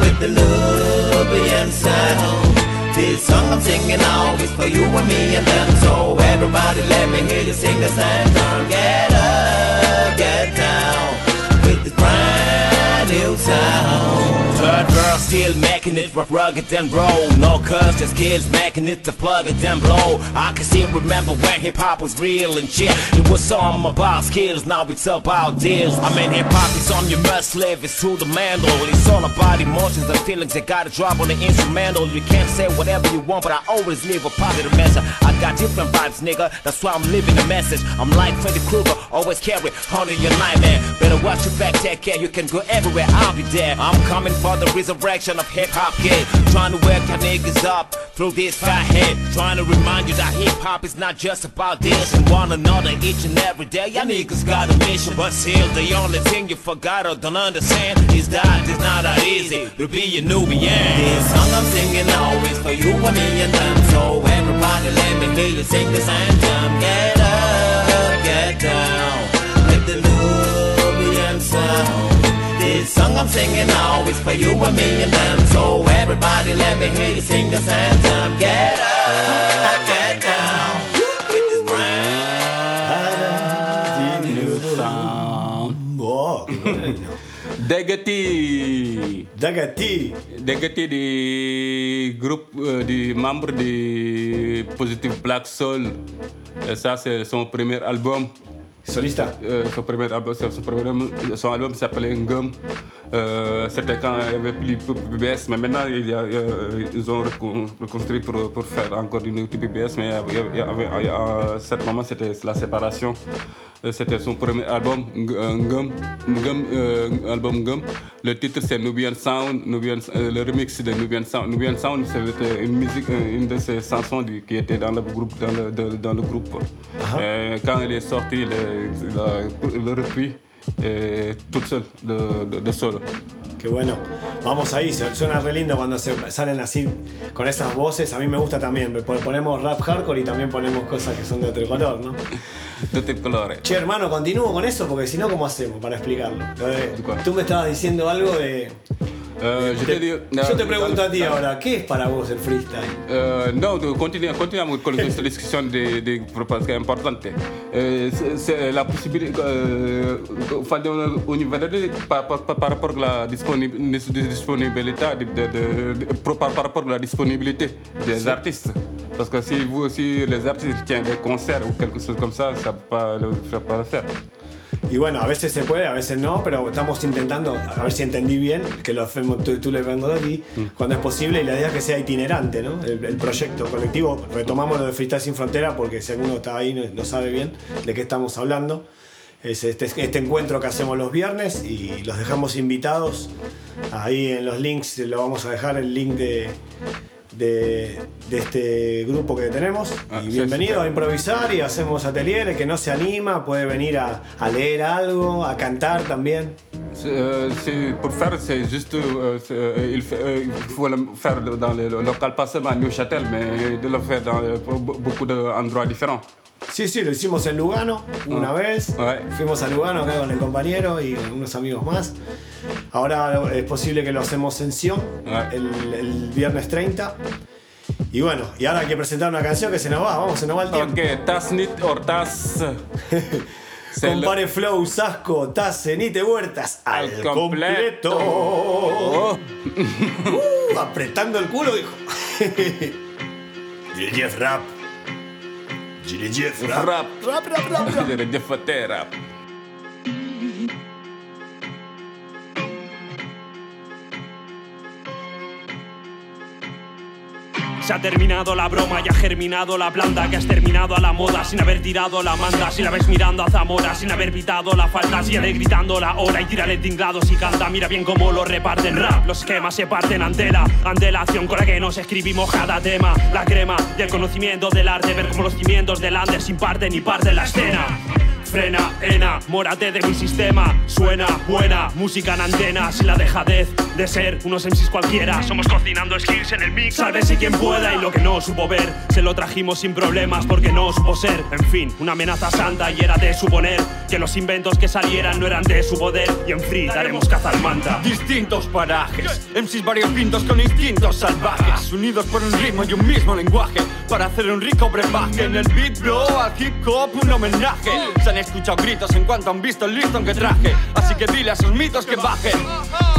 with the Nubian sound. This song I'm singing now is for you and me and them. So everybody let me hear you sing this anthem. Get up, get down with this brand new sound. Third girl still making it rough, rugged and roll. No curves, just kids making it to plug it and blow. I can still remember when hip hop was real and shit. It was all about skills, now it's about deals. I mean, hip hop is on your must live, it's through the mandal. It's all about emotions and feelings that gotta drop on the instrumental. You can't say whatever you want, but I always leave a positive message. I got different vibes, nigga, that's why I'm living the message. I'm like Freddy Krueger, always carry on your nightmare. Better watch your back, take care, you can go everywhere, I'll be there. I'm coming for the resurrection of hip hop kid. Trying to wake your niggas up through this fat head. Trying to remind you that hip hop is not just about this and one another each and every day. Y'all niggas got a mission, but still the only thing you forgot or don't understand is that it's not that easy to be a Nubian. This song I'm singing is for you and me and them. So everybody let me hear you sing this anthem. Get up, get down, This song I'm singing now is for you and me and them. So everybody, let me hear you sing this anthem. Get up, get down. with this qué bueno. Dagati. Dagati. Dagati di groupe, euh, di membre de Positive Black Soul. Et ça, c'est son premier album. Solista euh, son, premier album, son, premier, son album s'appelait Ngum. Euh, C'était quand il y avait plus de PBS, mais maintenant il y a, ils ont recon- reconstruit pour, pour faire encore une autre PBS, mais à ce moment c'était la séparation. Euh, C'était son premier album, euh, Ngum, Ngum, album Ngum. Le titre c'est Nubian Sound, Nubian, le remix de Nubian Sound. Nubian Sound, c'était une musique, une de ces chansons du- qui était dans le groupe. Dans le, de- dans le groupe. Euh, quand il est sorti, il a, il a repris eh, tout seul de, de, de solo. Qué bueno. Vamos ahí, se- suena re lindo cuando se salen así con esas voces. A mí me gusta también. Pon- Ponemos rap hardcore y también ponemos cosas que son de otro color, ¿no? De otro color. Che, hermano, continúo con eso porque si no, ¿cómo hacemos para explicarlo? Lo de- tú me estabas diciendo algo de. Euh, je, Te- te dis- yo te pregunto a ti ahora, ¿qué es para vos el freestyle? Non, de- continue, continuiamo con questa discussione di, di, parce che è importante. Eh, c'est- c'est la possibilité, euh, enfin, de- au niveau de- par, par, par, par rapport à la disponib- dis- disponibilità, de, de, de- par, par rapport à la disponibilité des Sí. artistes. Parce que si vous aussi, les artistes tiennent des concerts ou quelque chose comme ça, ça ne peut pas le, faire. Y bueno, a veces se puede, a veces no, pero estamos intentando, a ver si entendí bien, que lo hacemos tú, tú le vengo aquí, cuando es posible y la idea es que sea itinerante, ¿no? El, el proyecto colectivo, retomamos lo de Freestyle Sin Frontera porque si alguno está ahí no, no sabe bien de qué estamos hablando. Es este, este encuentro que hacemos los viernes y los dejamos invitados. Ahí en los links lo vamos a dejar el link de, de, de este grupo que tenemos. Ah, y sí, bienvenido sí. a improvisar y hacemos atelier. El que no se anima puede venir a, a leer algo, a cantar también. C'est, euh, pour faire, c'est juste, euh, euh, il, euh, faut le faire dans le local, pas seulement à Neuchâtel, mais de le faire dans euh, be- beaucoup d'endroits différents. Sí, sí, lo hicimos en Lugano una Ah. vez. Fuimos a Lugano acá con el compañero y unos amigos más. Ahora es posible que lo hacemos en Sion el, el viernes 30. Y bueno, y ahora hay que presentar una canción que se nos va, vamos, se nos va el tiempo. Ok, Tas Nit Hortas. C'est le- Compare Flow, Sasco, Tace, Nite Huertas al Al completo. completo. Uh, apretando el culo, dijo. Gilles Jeff Rap. Gilles Rap. Rap. Rap, rap, rap, rap. Se ha terminado la broma y ha germinado la planta que has terminado a la moda sin haber tirado la manda, sin haber mirando a Zamora, sin haber pitado la falta, sigue gritando la hora y tírale tingrados y canta. Mira bien cómo lo reparten rap, los esquemas se parten ante la, ante la acción con la que nos escribimos cada tema. La crema del conocimiento del arte, ver cómo los cimientos del under sin parte ni parte la escena. Frena, enamórate de mi sistema. Suena buena música en antena. Sin la dejadez de ser unos MCs cualquiera. Somos cocinando skills en el mix. Sálvese quien pueda y lo que no supo ver. Se lo trajimos sin problemas porque no supo ser. En fin, una amenaza santa y era de suponer que los inventos que salieran no eran de su poder. Y en free daremos caza al manta. Distintos parajes, MCs variopintos con instintos salvajes, unidos por un ritmo y un mismo lenguaje, para hacer un rico brebaje. En el beat, bro, al hip hop un homenaje. Se han escuchado gritos en cuanto han visto el listón que traje, así que dile a esos mitos que bajen.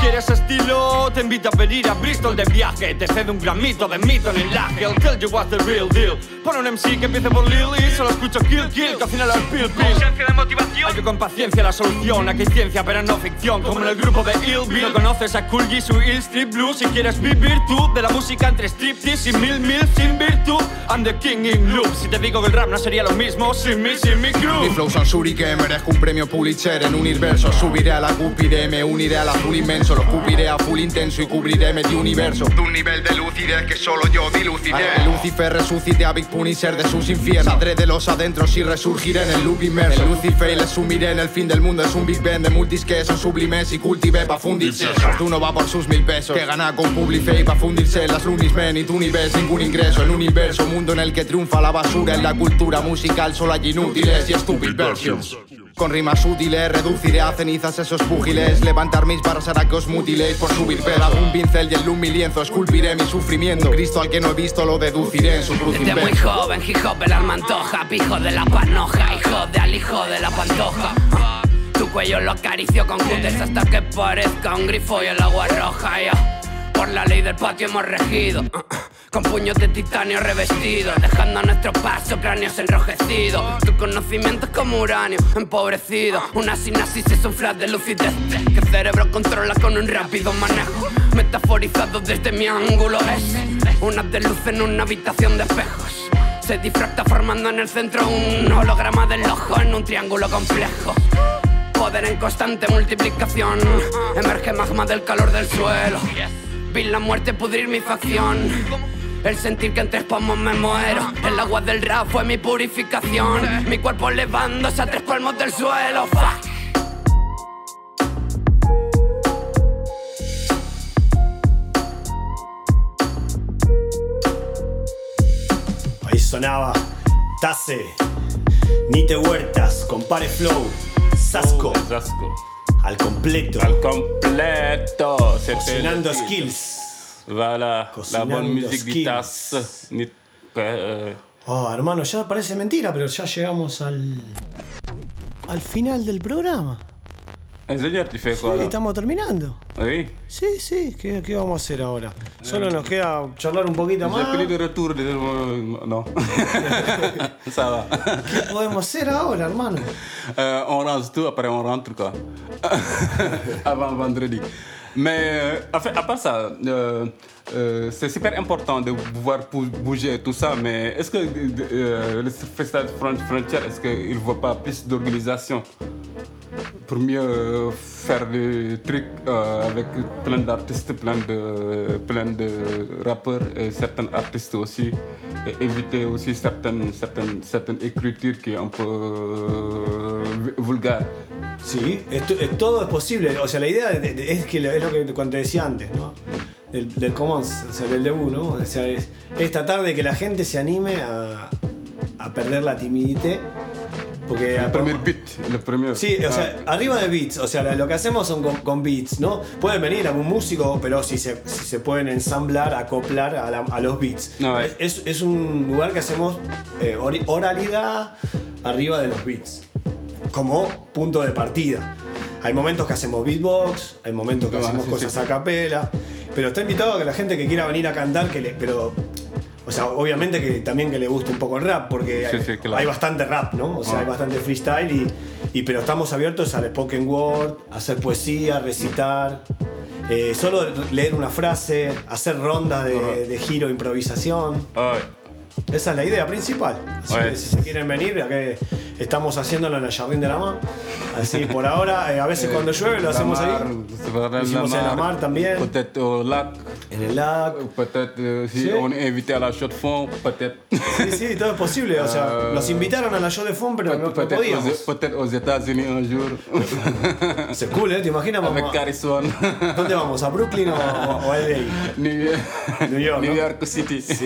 ¿Quieres estilo? Te invito a venir a Bristol de viaje. Te cedo un gran mito de mito en el laje. I'll tell you what's the real deal. Pon un MC que empiece por Lily, solo escucho kill kill, que al final al pil pil. Ausencia de motivación. Hay con paciencia la solución. Aquí hay ciencia, pero no ficción. Como en el grupo de Ill Bill. No conoces a Cool G, su Ill Street Blue. Si quieres vivir tú de la música entre striptease y mil mil sin virtud. I'm the king in loop. Si te digo que el rap no sería lo mismo sin mí, sin mi crew. Mi flow son shuriken, merezco un premio Pulitzer en un universo Subiré a la cúpide, me uniré al azul inmenso Lo cubriré a full intenso y cubriré medio universo. De un nivel de lucidez que solo yo dilucidé. Que Lucifer resucite a Big Punisher de sus infiernos. Saldré de los adentros y resurgiré en el loop inmerso. El Lucifer y le sumiré en el fin del mundo. Es un Big Ben de multis que son sublimes y cultivé pa' fundirse. Uno va por sus mil pesos. Que gana con Publife y pa' fundirse las Lunis Men. Y tú ni ves ningún ingreso. El universo, mundo en el que triunfa la basura. En la cultura musical solo hay inútiles y stupid versions. Con rimas útiles reduciré a cenizas esos púgiles Levantar mis barras hará que os mutiléis por subir pegado un pincel y el un mi lienzo Esculpiré mi sufrimiento Cristo al que no he visto lo deduciré en su cruz Desde muy joven, hip hop el alma antoja, pijo de la panoja, hijo de al hijo de la pantoja. Tu cuello lo acaricio con cutes hasta que parezca un grifo y el agua roja. Por la ley del patio hemos regido, con puños de titanio revestidos, dejando a nuestro paso cráneos enrojecidos. Tu conocimiento es como uranio empobrecido, una sinapsis es un flash de lucidez que el cerebro controla con un rápido manejo. Metaforizado desde mi ángulo es una de luz en una habitación de espejos. Se difracta formando en el centro un holograma del ojo en un triángulo complejo. Poder en constante multiplicación. Emerge magma del calor del suelo. Vi la muerte pudrir mi facción. El sentir que en tres palmos me muero. El agua del rap fue mi purificación. Mi cuerpo elevándose a tres palmos del suelo. Fuck. Ahí sonaba Tase, Nite Huertas, Compare Flow, Sasco. Al completo. Al completo. Cocinando skills. Voilà, la Cocinando bonne musique skills. euh, Oh, hermano, ya parece mentira, pero ya llegamos al. al final del programa. Fais quoi Sí, estamos terminando. Sí, sí, ¿qué, qué vamos a hacer ahora? Solo nos queda charlar un poquito más. de- Non. Ça. ¿Qué podemos hacer ahora, hermano? Euh, on range tout, après on rentre quoi. Avant vendredi. Mais euh, à part ça, euh, euh, c'est super important de pouvoir pou- bouger tout ça, mais est-ce que euh, le Festival Front- Frontière, est-ce qu'il ne voit pas plus d'organisation pour mieux euh, faire des trucs avec plein d'artistes, plein de, plein de rappeurs et certains artistes aussi, et éviter aussi certaines, certaines, certaines écritures qui est un peu euh, vulgaire? Sí, esto- todo es posible. O sea, la idea de- de- es que es lo que cuando antes, ¿no? Del, del Commons, o sea, del debut, ¿no? O sea, es, es tratar de que la gente se anime a, a perder la timidez. Porque El primer beat, el primer. Sí, o sea, Ah. arriba de beats, o sea, lo que hacemos son con, con beats, ¿no? Pueden venir algún músico, pero si se, si se pueden ensamblar, acoplar a, la- a los beats. No, es, es- es un lugar que hacemos eh, oralidad arriba de los beats, como punto de partida. Hay momentos que hacemos beatbox, hay momentos que Ah, hacemos sí, cosas sí. a capela, pero está invitado a que la gente que quiera venir a cantar, que le, pero o sea, obviamente que también que le guste un poco el rap, porque Sí, hay, sí, claro. hay bastante rap, ¿no? O sea, Ah. hay bastante freestyle y, y- pero estamos abiertos al spoken word, a hacer poesía, recitar, eh, solo leer una frase, hacer rondas de, de giro, improvisación. Esa es la idea principal. Así Ouais. que si se quieren venir, acá estamos haciéndolo en el Jardín de la Mar. Así por ahora, eh, a veces cuando llueve lo hacemos mar, ahí. se Lo hicimos en la mar también. Lac. En el lac. Si Sí. on invité à la chaux de fond. Sí, sí, todo es posible. O sea, nos invitaron a la show de fond, pero no, podíamos. peut-être aux États-Unis un jour. C'est cool, ¿eh? ¿Te imaginas? Avec Vamos a- Carison. ¿Dónde vamos? ¿A Brooklyn o, o a LA? New York. New York. New. York City. Sí.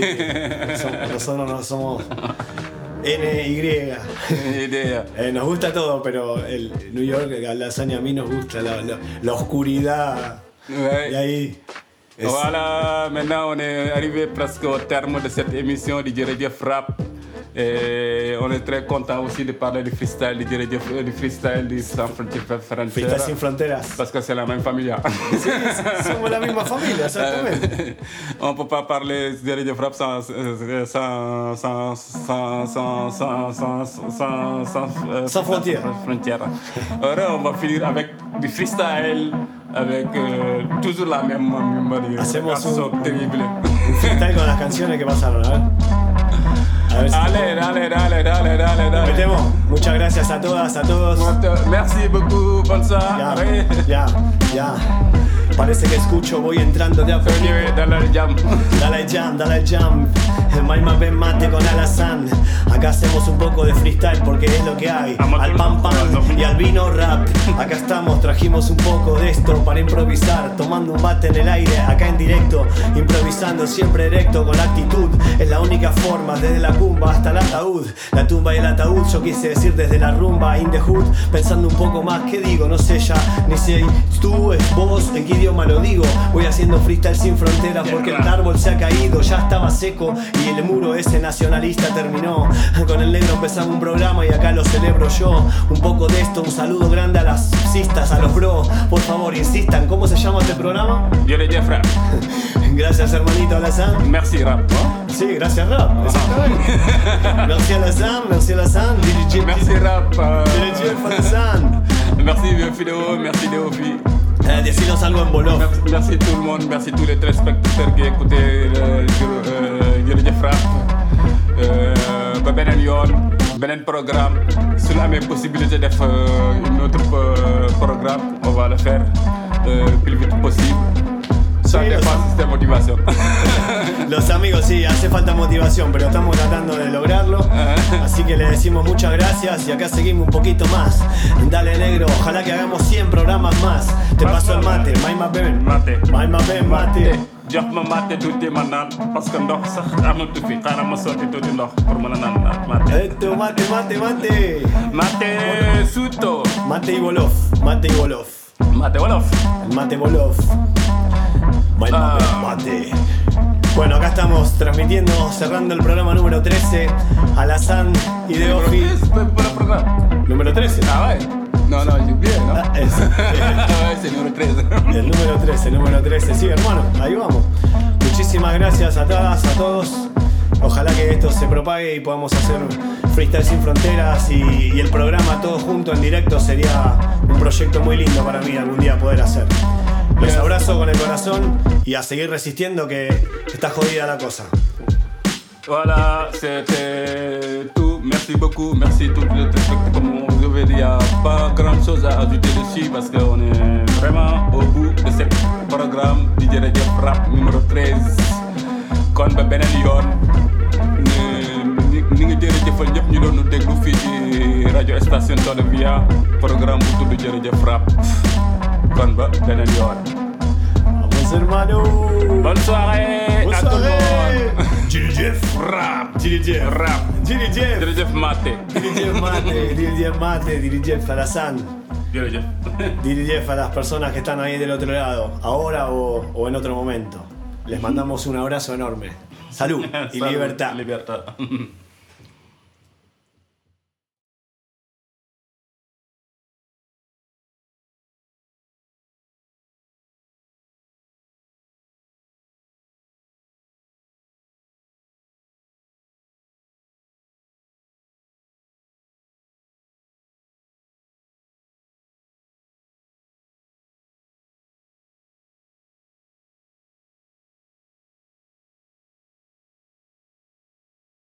Nosotros no somos NY. Eh, nos gusta todo, pero el New York, la lasaña a mí nos gusta, la, la- la oscuridad. Ouais. Y ahí. Voilà, maintenant on est arrivé presque au terme de cette émission du Djeredjef Rap. Et on est très content aussi de parler du freestyle, du du freestyle du Sans Frontières Frontières. Freestyle sin fronteras. Parce que c'est la même famille. Sí, somos la misma familia, exactamente. on peut pas parler Rap sans, euh, sans, sans, sans, sans, sans, sans, sans, sans, euh, Sans frontières. frontières. Alors, on va finir avec du freestyle, avec euh, toujours la même manière. Hacemos un- terrible. Un freestyle con las canciones que pasaron, a ver. Allez, Dale, dale, dale, dale, dale. Metemos. Muchas gracias a todas, a todos. Merci beaucoup, bonsoir. Ya, ya, ya. Parece que escucho, voy entrando de a poquito. Dale al jam. Dale al jam, dale al jam. El Maima Ben Mate con Alazán. Acá hacemos un poco de freestyle porque es lo que hay. Al pan pan y al vino rap. Acá estamos, trajimos un poco de esto para improvisar. Tomando un bate en el aire, acá en directo. Improvisando siempre erecto con actitud. Es la única forma, desde la cumba hasta el ataúd. La tumba y el ataúd, yo quise decir desde la rumba in the hood. Pensando un poco más, ¿qué digo? No sé ya, ni sé tú, es vos, en qué idioma lo digo. Voy haciendo freestyle sin fronteras porque el árbol se ha caído, ya estaba seco y el muro ese nacionalista terminó. Con el negro empezamos un programa y acá lo celebro yo. Un poco de esto, un saludo grande a las cistas, a los bro. Por favor, insistan, ¿cómo se llama este programa? Yo le Jeff Rap. Gracias, hermanito Alazán. Merci, Rap. Sí, gracias, Rap. Exactamente. Merci, Alazán. Merci, Alazán. Merci, Rap. Alazán. Merci, Fideo. Merci, Léofi. Eh. Merci, tout le monde, merci tous les téléspectateurs qui écoutaient le Jërëjëf Rap. Euh, ba beneen yoon beneen programme su la amee possibilité def euh, euh, programme on va le faire euh, le plus vite possible. Sí, dépend de motivation. Los amigos, sí, hace falta motivación, pero estamos tratando de lograrlo. Así que le decimos muchas gracias y acá seguimos un poquito más. Dale negro, ojalá que hagamos 100 programas más. Te paso el mate, Maima Ben. Mate. Maima Ben, mate. jox ma mate tuuti ma naan parce que ndox sax amatu fi xaaral ma sotti tuuti ndox pour mën a naan mate. Esto, mate, mate, mate. Mate suto. Mate y Wolof, mate y Wolof. Mate Wolof. El mate Wolof. Ben, mate. Bueno, acá estamos transmitiendo, cerrando el programa número 13, Alazán y de Ofi. Número 13. Ah, vale. No, no, bien, ¿no? es, es el número 13. El número 13, el número 13. Sí, hermano, ahí vamos. Muchísimas gracias a todas, a todos. Ojalá que esto se propague y podamos hacer Freestyle sin fronteras y, y el programa todo junto en directo sería un proyecto muy lindo para mí algún día poder hacer. Los abrazo con el corazón y a seguir resistiendo que está jodida la cosa. Voilà, c'était tout. Merci beaucoup. Merci tout le. Comme vous avez dit, il n'y a pas grand chose à ajouter dessus parce qu'on est vraiment au bout de ce programme du Jërëjëf Rap numéro 13. kon ba beneen yoon ni ni ngi jërëjëfal ñëpp ñu doon nu déglu fii ci rajo station Bonne soirée Bonne à tout le soirée. monde. Jërëjëf Rap. Jërëjëf Rap. Jërëjëf Jërëjëf Mate. Dirigir mate, dirigir mate, dirigir Farazán. Jërëjëf. Dirigir a las personas que están ahí del otro lado, ahora o, o en otro momento. Les mandamos un abrazo enorme. Salud y Salud, libertad. Libertad.